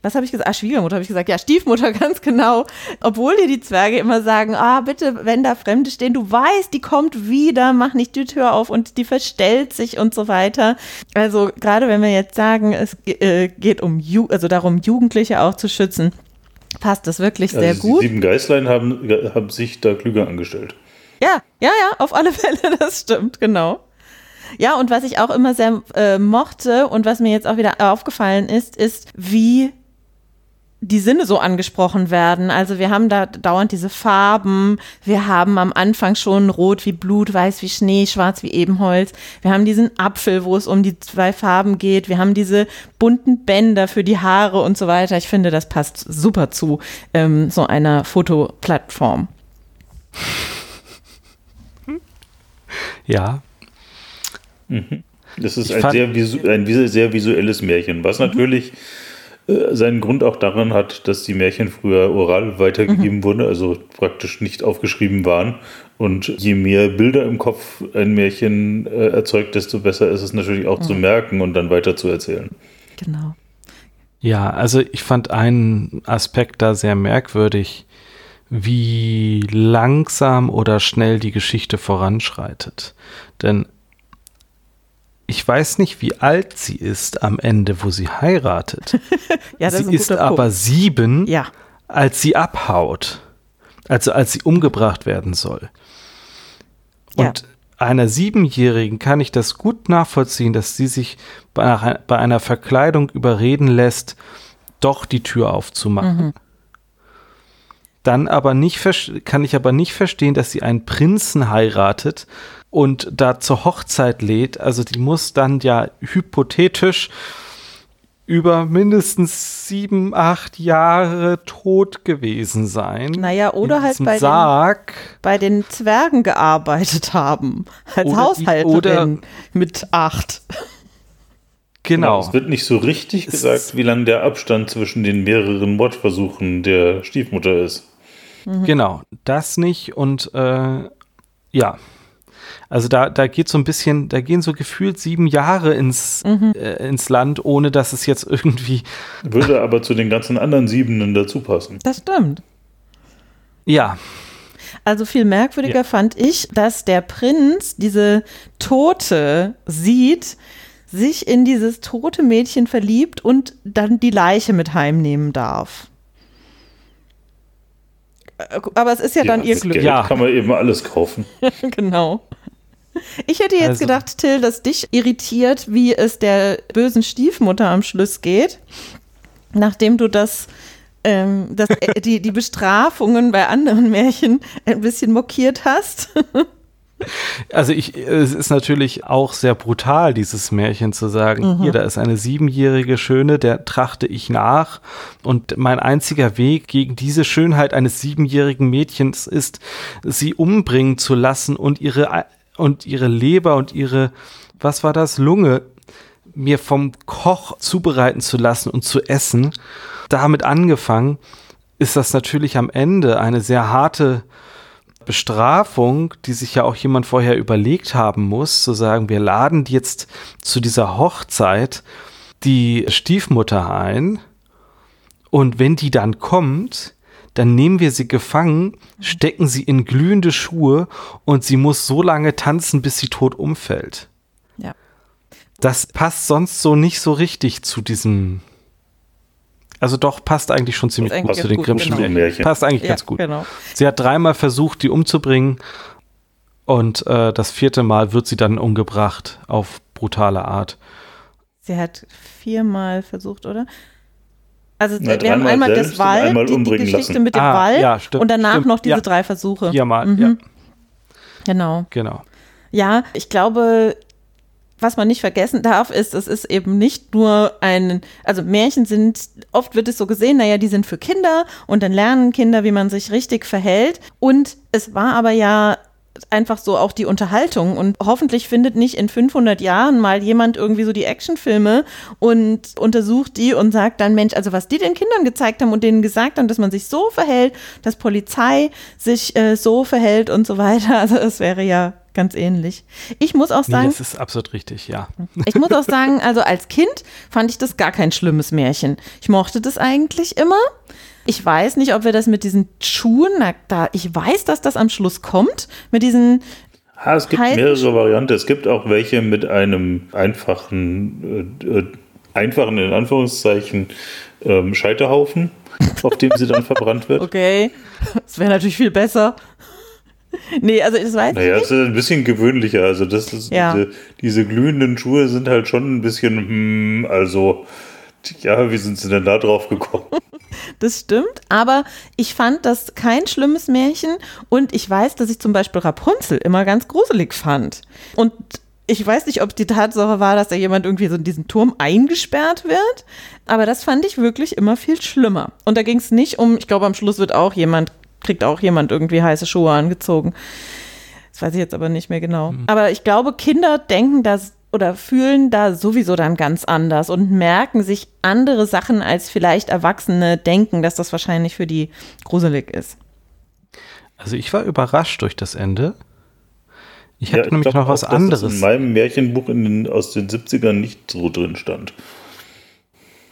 was habe ich gesagt? Ah, Schwiegermutter habe ich gesagt. Ja, Stiefmutter, ganz genau. Obwohl dir die Zwerge immer sagen, ah, bitte, wenn da Fremde stehen, du weißt, die kommt wieder, mach nicht die Tür auf und die verstellt sich und so weiter. Also gerade wenn wir jetzt sagen, es äh, geht um, Ju also darum, Jugendliche auch zu schützen, passt das wirklich sehr also gut. Die sieben Geißlein haben, haben sich da klüger angestellt. Ja, ja, ja, auf alle Fälle, das stimmt, genau. Ja, und was ich auch immer sehr äh, mochte und was mir jetzt auch wieder aufgefallen ist, ist, wie die Sinne so angesprochen werden. Also wir haben da dauernd diese Farben. Wir haben am Anfang schon rot wie Blut, weiß wie Schnee, schwarz wie Ebenholz. Wir haben diesen Apfel, wo es um die zwei Farben geht. Wir haben diese bunten Bänder für die Haare und so weiter. Ich finde, das passt super zu ähm, so einer Fotoplattform. Ja. Mhm. Das ist ein sehr, ein sehr, visuelles Märchen, was mhm. natürlich äh, seinen Grund auch daran hat, dass die Märchen früher oral weitergegeben mhm. wurden, also praktisch nicht aufgeschrieben waren. Und je mehr Bilder im Kopf ein Märchen äh, erzeugt, desto besser ist es natürlich auch mhm. zu merken und dann weiter zu erzählen. Genau. Ja, also ich fand einen Aspekt da sehr merkwürdig, wie langsam oder schnell die Geschichte voranschreitet. Denn ich weiß nicht, wie alt sie ist am Ende, wo sie heiratet. ja, sie ist, ist aber Punkt. sieben, ja. als sie abhaut. Also als sie umgebracht werden soll. Und ja. einer Siebenjährigen kann ich das gut nachvollziehen, dass sie sich bei, bei einer Verkleidung überreden lässt, doch die Tür aufzumachen. Mhm. Dann aber nicht kann ich aber nicht verstehen, dass sie einen Prinzen heiratet und da zur Hochzeit lädt, also die muss dann ja hypothetisch über mindestens sieben, acht Jahre tot gewesen sein. Naja, oder halt bei Sarg. Den, bei den Zwergen gearbeitet haben. Als oder Haushalterin oder mit acht. Genau. genau. Es wird nicht so richtig es gesagt, wie lang der Abstand zwischen den mehreren Mordversuchen der Stiefmutter ist. Mhm. Genau, das nicht und äh, ja. Also da, da geht so ein bisschen, da gehen so gefühlt sieben Jahre ins, mhm. äh, ins Land, ohne dass es jetzt irgendwie. Würde aber zu den ganzen anderen Siebenen dazu passen. Das stimmt. Ja. Also viel merkwürdiger ja. fand ich, dass der Prinz diese Tote sieht, sich in dieses tote Mädchen verliebt und dann die Leiche mit heimnehmen darf. Äh, aber es ist ja, ja dann ihr Glück. Geld ja, kann man eben alles kaufen. genau. Ich hätte jetzt also. gedacht, Till, dass dich irritiert, wie es der bösen Stiefmutter am Schluss geht, nachdem du das, ähm, das äh, die, die Bestrafungen bei anderen Märchen ein bisschen mokiert hast. Also ich, es ist natürlich auch sehr brutal, dieses Märchen zu sagen, mhm. hier, da ist eine siebenjährige Schöne, der trachte ich nach und mein einziger Weg gegen diese Schönheit eines siebenjährigen Mädchens ist, sie umbringen zu lassen und ihre und ihre Leber und ihre, was war das, Lunge mir vom Koch zubereiten zu lassen und zu essen. Damit angefangen ist das natürlich am Ende eine sehr harte Bestrafung, die sich ja auch jemand vorher überlegt haben muss, zu sagen, wir laden jetzt zu dieser Hochzeit die Stiefmutter ein und wenn die dann kommt, dann nehmen wir sie gefangen, stecken sie in glühende Schuhe und sie muss so lange tanzen, bis sie tot umfällt. Ja. Das passt sonst so nicht so richtig zu diesem. Also doch, passt eigentlich schon ziemlich gut zu den Grimmschen genau. Märchen. Passt eigentlich ja, ganz gut. Genau. Sie hat dreimal versucht, die umzubringen und äh, das vierte Mal wird sie dann umgebracht auf brutale Art. Sie hat viermal versucht, oder? Also Na, wir haben einmal das Wald, einmal die, die, Geschichte lassen. mit dem ah, Wald ja, und danach stimmt. noch diese ja. drei Versuche. Ja, mal, mhm. ja. Genau. Genau. Ja, ich glaube, was man nicht vergessen darf, ist, es ist eben nicht nur ein, also Märchen sind, oft wird es so gesehen, naja, die sind für Kinder und dann lernen Kinder, wie man sich richtig verhält. Und es war aber ja einfach so auch die Unterhaltung und hoffentlich findet nicht in 500 Jahren mal jemand irgendwie so die Actionfilme und untersucht die und sagt dann, Mensch, also was die den Kindern gezeigt haben und denen gesagt haben, dass man sich so verhält, dass Polizei sich äh, so verhält und so weiter. Also es wäre ja ganz ähnlich. Ich muss auch sagen. Nee, das ist absolut richtig, ja. Ich muss auch sagen, also als Kind fand ich das gar kein schlimmes Märchen. Ich mochte das eigentlich immer. Ich weiß nicht, ob wir das mit diesen Schuhen, na, da, ich weiß, dass das am Schluss kommt, mit diesen. Ja, es gibt mehrere Varianten. Es gibt auch welche mit einem einfachen, äh, äh einfachen in Anführungszeichen, ähm, Scheiterhaufen, auf dem sie dann verbrannt wird. Okay, das wäre natürlich viel besser. Nee, also das weiß naja, ich nicht. es ist ein bisschen gewöhnlicher. Also das ist ja. diese, diese, glühenden Schuhe sind halt schon ein bisschen, hm, also ja, wie sind sie denn da drauf gekommen? Das stimmt, aber ich fand das kein schlimmes Märchen und ich weiß, dass ich zum Beispiel Rapunzel immer ganz gruselig fand. Und ich weiß nicht, ob die Tatsache war, dass da jemand irgendwie so in diesen Turm eingesperrt wird, aber das fand ich wirklich immer viel schlimmer. Und da ging es nicht um, ich glaube, am Schluss wird auch jemand kriegt auch jemand irgendwie heiße Schuhe angezogen. Das weiß ich jetzt aber nicht mehr genau. Mhm. Aber ich glaube, Kinder denken das oder fühlen da sowieso dann ganz anders und merken sich andere Sachen, als vielleicht Erwachsene denken, dass das wahrscheinlich für die gruselig ist. Also ich war überrascht durch das Ende. Ich hatte ja, nämlich noch was auch, anderes. Dass in meinem Märchenbuch in den, aus den 70ern nicht so drin stand.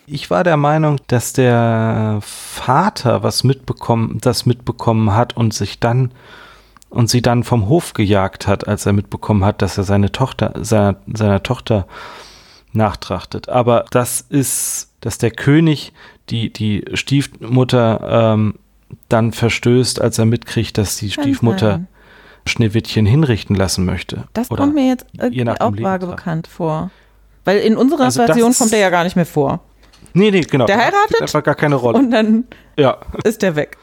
Ich war der Meinung, dass der Vater was mitbekommen, das mitbekommen hat und sich dann und sie dann vom Hof gejagt hat, als er mitbekommen hat, dass er seine Tochter, seiner, seiner Tochter nachtrachtet. Aber das ist, dass der König die, die Stiefmutter ähm, dann verstößt, als er mitkriegt, dass die Stiefmutter Schneewittchen hinrichten lassen möchte. Das Oder kommt mir jetzt irgendwie auch vage bekannt vor. Weil in unserer also Version kommt er ja gar nicht mehr vor. Nee, nee, genau. Der heiratet. Einfach gar keine Rolle. Und dann ja. ist der weg.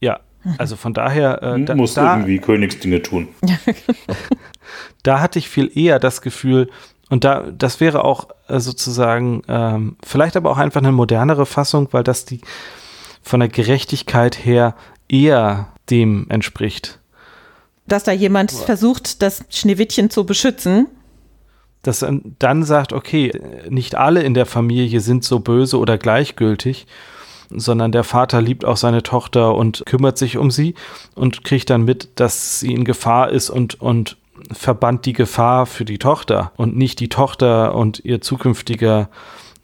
Ja, also von daher. Äh, da, Muss da, irgendwie Königsdinge tun. da hatte ich viel eher das Gefühl, und da, das wäre auch äh, sozusagen, ähm, vielleicht aber auch einfach eine modernere Fassung, weil das die von der Gerechtigkeit her eher dem entspricht. Dass da jemand versucht, das Schneewittchen zu beschützen dass er dann sagt, okay, nicht alle in der Familie sind so böse oder gleichgültig, sondern der Vater liebt auch seine Tochter und kümmert sich um sie und kriegt dann mit, dass sie in Gefahr ist und, und verbannt die Gefahr für die Tochter und nicht die Tochter und ihr zukünftiger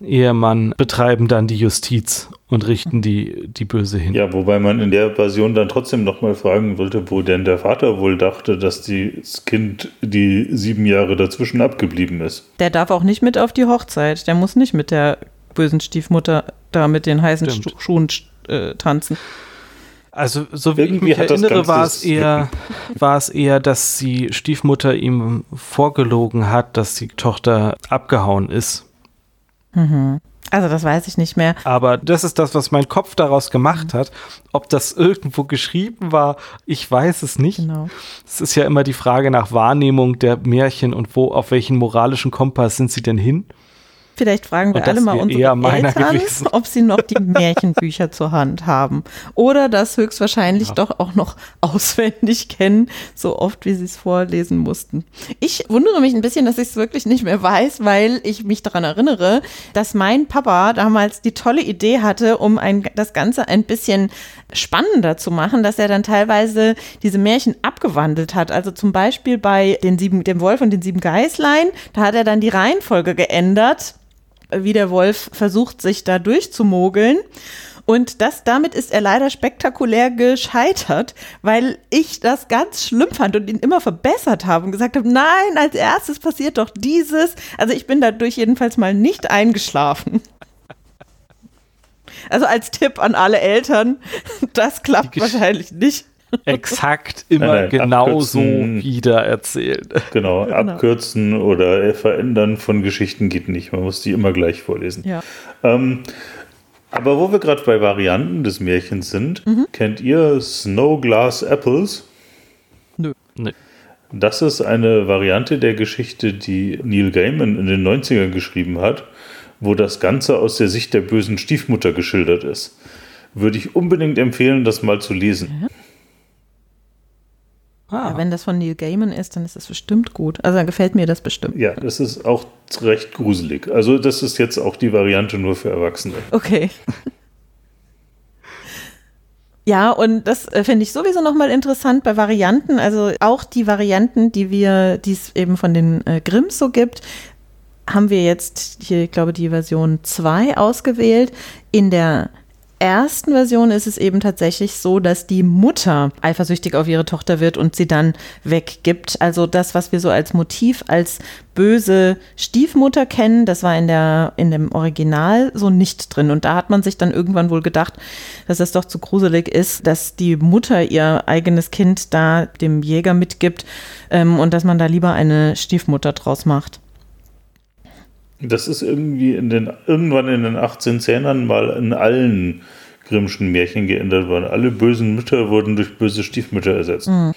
Ehemann betreiben dann die Justiz und richten die, die Böse hin. Ja, wobei man in der Version dann trotzdem nochmal fragen wollte, wo denn der Vater wohl dachte, dass das Kind die sieben Jahre dazwischen abgeblieben ist. Der darf auch nicht mit auf die Hochzeit. Der muss nicht mit der bösen Stiefmutter da mit den heißen Stimmt. Schuhen äh, tanzen. Also so wie Irgendwie ich mich erinnere, war es eher, war es eher, dass die Stiefmutter ihm vorgelogen hat, dass die Tochter abgehauen ist Mhm. Also das weiß ich nicht mehr. Aber das ist das, was mein Kopf daraus gemacht hat. Ob das irgendwo geschrieben war, ich weiß es nicht. Genau. Es ist ja immer die Frage nach Wahrnehmung der Märchen und wo, auf welchen moralischen Kompass sind sie denn hin? Vielleicht fragen wir alle mal unsere Eltern, gewesen. ob sie noch die Märchenbücher zur Hand haben. Oder das höchstwahrscheinlich ja. doch auch noch auswendig kennen, so oft wie sie es vorlesen mussten. Ich wundere mich ein bisschen, dass ich es wirklich nicht mehr weiß, weil ich mich daran erinnere, dass mein Papa damals die tolle Idee hatte, um ein, das Ganze ein bisschen spannender zu machen, dass er dann teilweise diese Märchen abgewandelt hat. Also zum Beispiel bei den sieben, dem Wolf und den sieben Geißlein, da hat er dann die Reihenfolge geändert wie der Wolf versucht, sich da durchzumogeln. Und das, damit ist er leider spektakulär gescheitert, weil ich das ganz schlimm fand und ihn immer verbessert habe und gesagt habe, nein, als erstes passiert doch dieses. Also ich bin dadurch jedenfalls mal nicht eingeschlafen. Also als Tipp an alle Eltern, das klappt wahrscheinlich nicht exakt immer nein, nein, genauso wieder erzählen. Genau, genau, abkürzen oder verändern von Geschichten geht nicht. Man muss die immer gleich vorlesen. Ja. Ähm, aber wo wir gerade bei Varianten des Märchens sind, mhm. kennt ihr Snow Glass Apples? Nö. Nö. Das ist eine Variante der Geschichte, die Neil Gaiman in den 90ern geschrieben hat, wo das Ganze aus der Sicht der bösen Stiefmutter geschildert ist. Würde ich unbedingt empfehlen, das mal zu lesen. Ja. Ah. Ja, wenn das von Neil Gaiman ist, dann ist das bestimmt gut. Also dann gefällt mir das bestimmt. Ja, das ist auch recht gruselig. Also das ist jetzt auch die Variante nur für Erwachsene. Okay. Ja, und das äh, finde ich sowieso nochmal interessant bei Varianten. Also auch die Varianten, die wir, die es eben von den äh, Grimms so gibt, haben wir jetzt hier, ich glaube, die Version 2 ausgewählt. In der ersten Version ist es eben tatsächlich so, dass die Mutter eifersüchtig auf ihre Tochter wird und sie dann weggibt. Also das, was wir so als Motiv als böse Stiefmutter kennen, das war in der in dem Original so nicht drin. Und da hat man sich dann irgendwann wohl gedacht, dass es doch zu gruselig ist, dass die Mutter ihr eigenes Kind da dem Jäger mitgibt ähm, und dass man da lieber eine Stiefmutter draus macht. Das ist irgendwie in den, irgendwann in den 18 Zähnern mal in allen Grimmschen Märchen geändert worden. Alle bösen Mütter wurden durch böse Stiefmütter ersetzt. Mhm.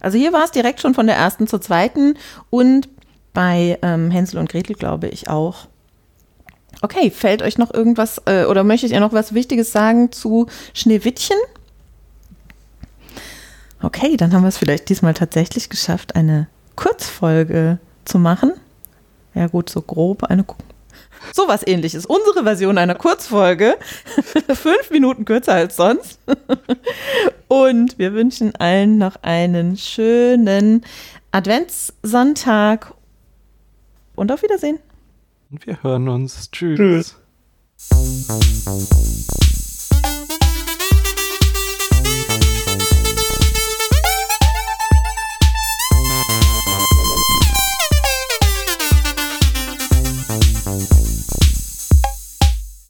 Also hier war es direkt schon von der ersten zur zweiten und bei ähm, Hänsel und Gretel glaube ich auch. Okay, fällt euch noch irgendwas äh, oder möchtet ihr noch was Wichtiges sagen zu Schneewittchen? Okay, dann haben wir es vielleicht diesmal tatsächlich geschafft, eine Kurzfolge zu machen. Ja gut, so grob eine Sowas ähnliches. Unsere Version einer Kurzfolge. Fünf Minuten kürzer als sonst. Und wir wünschen allen noch einen schönen Adventssonntag. Und auf Wiedersehen. Und wir hören uns. Tschüss. Tschüss.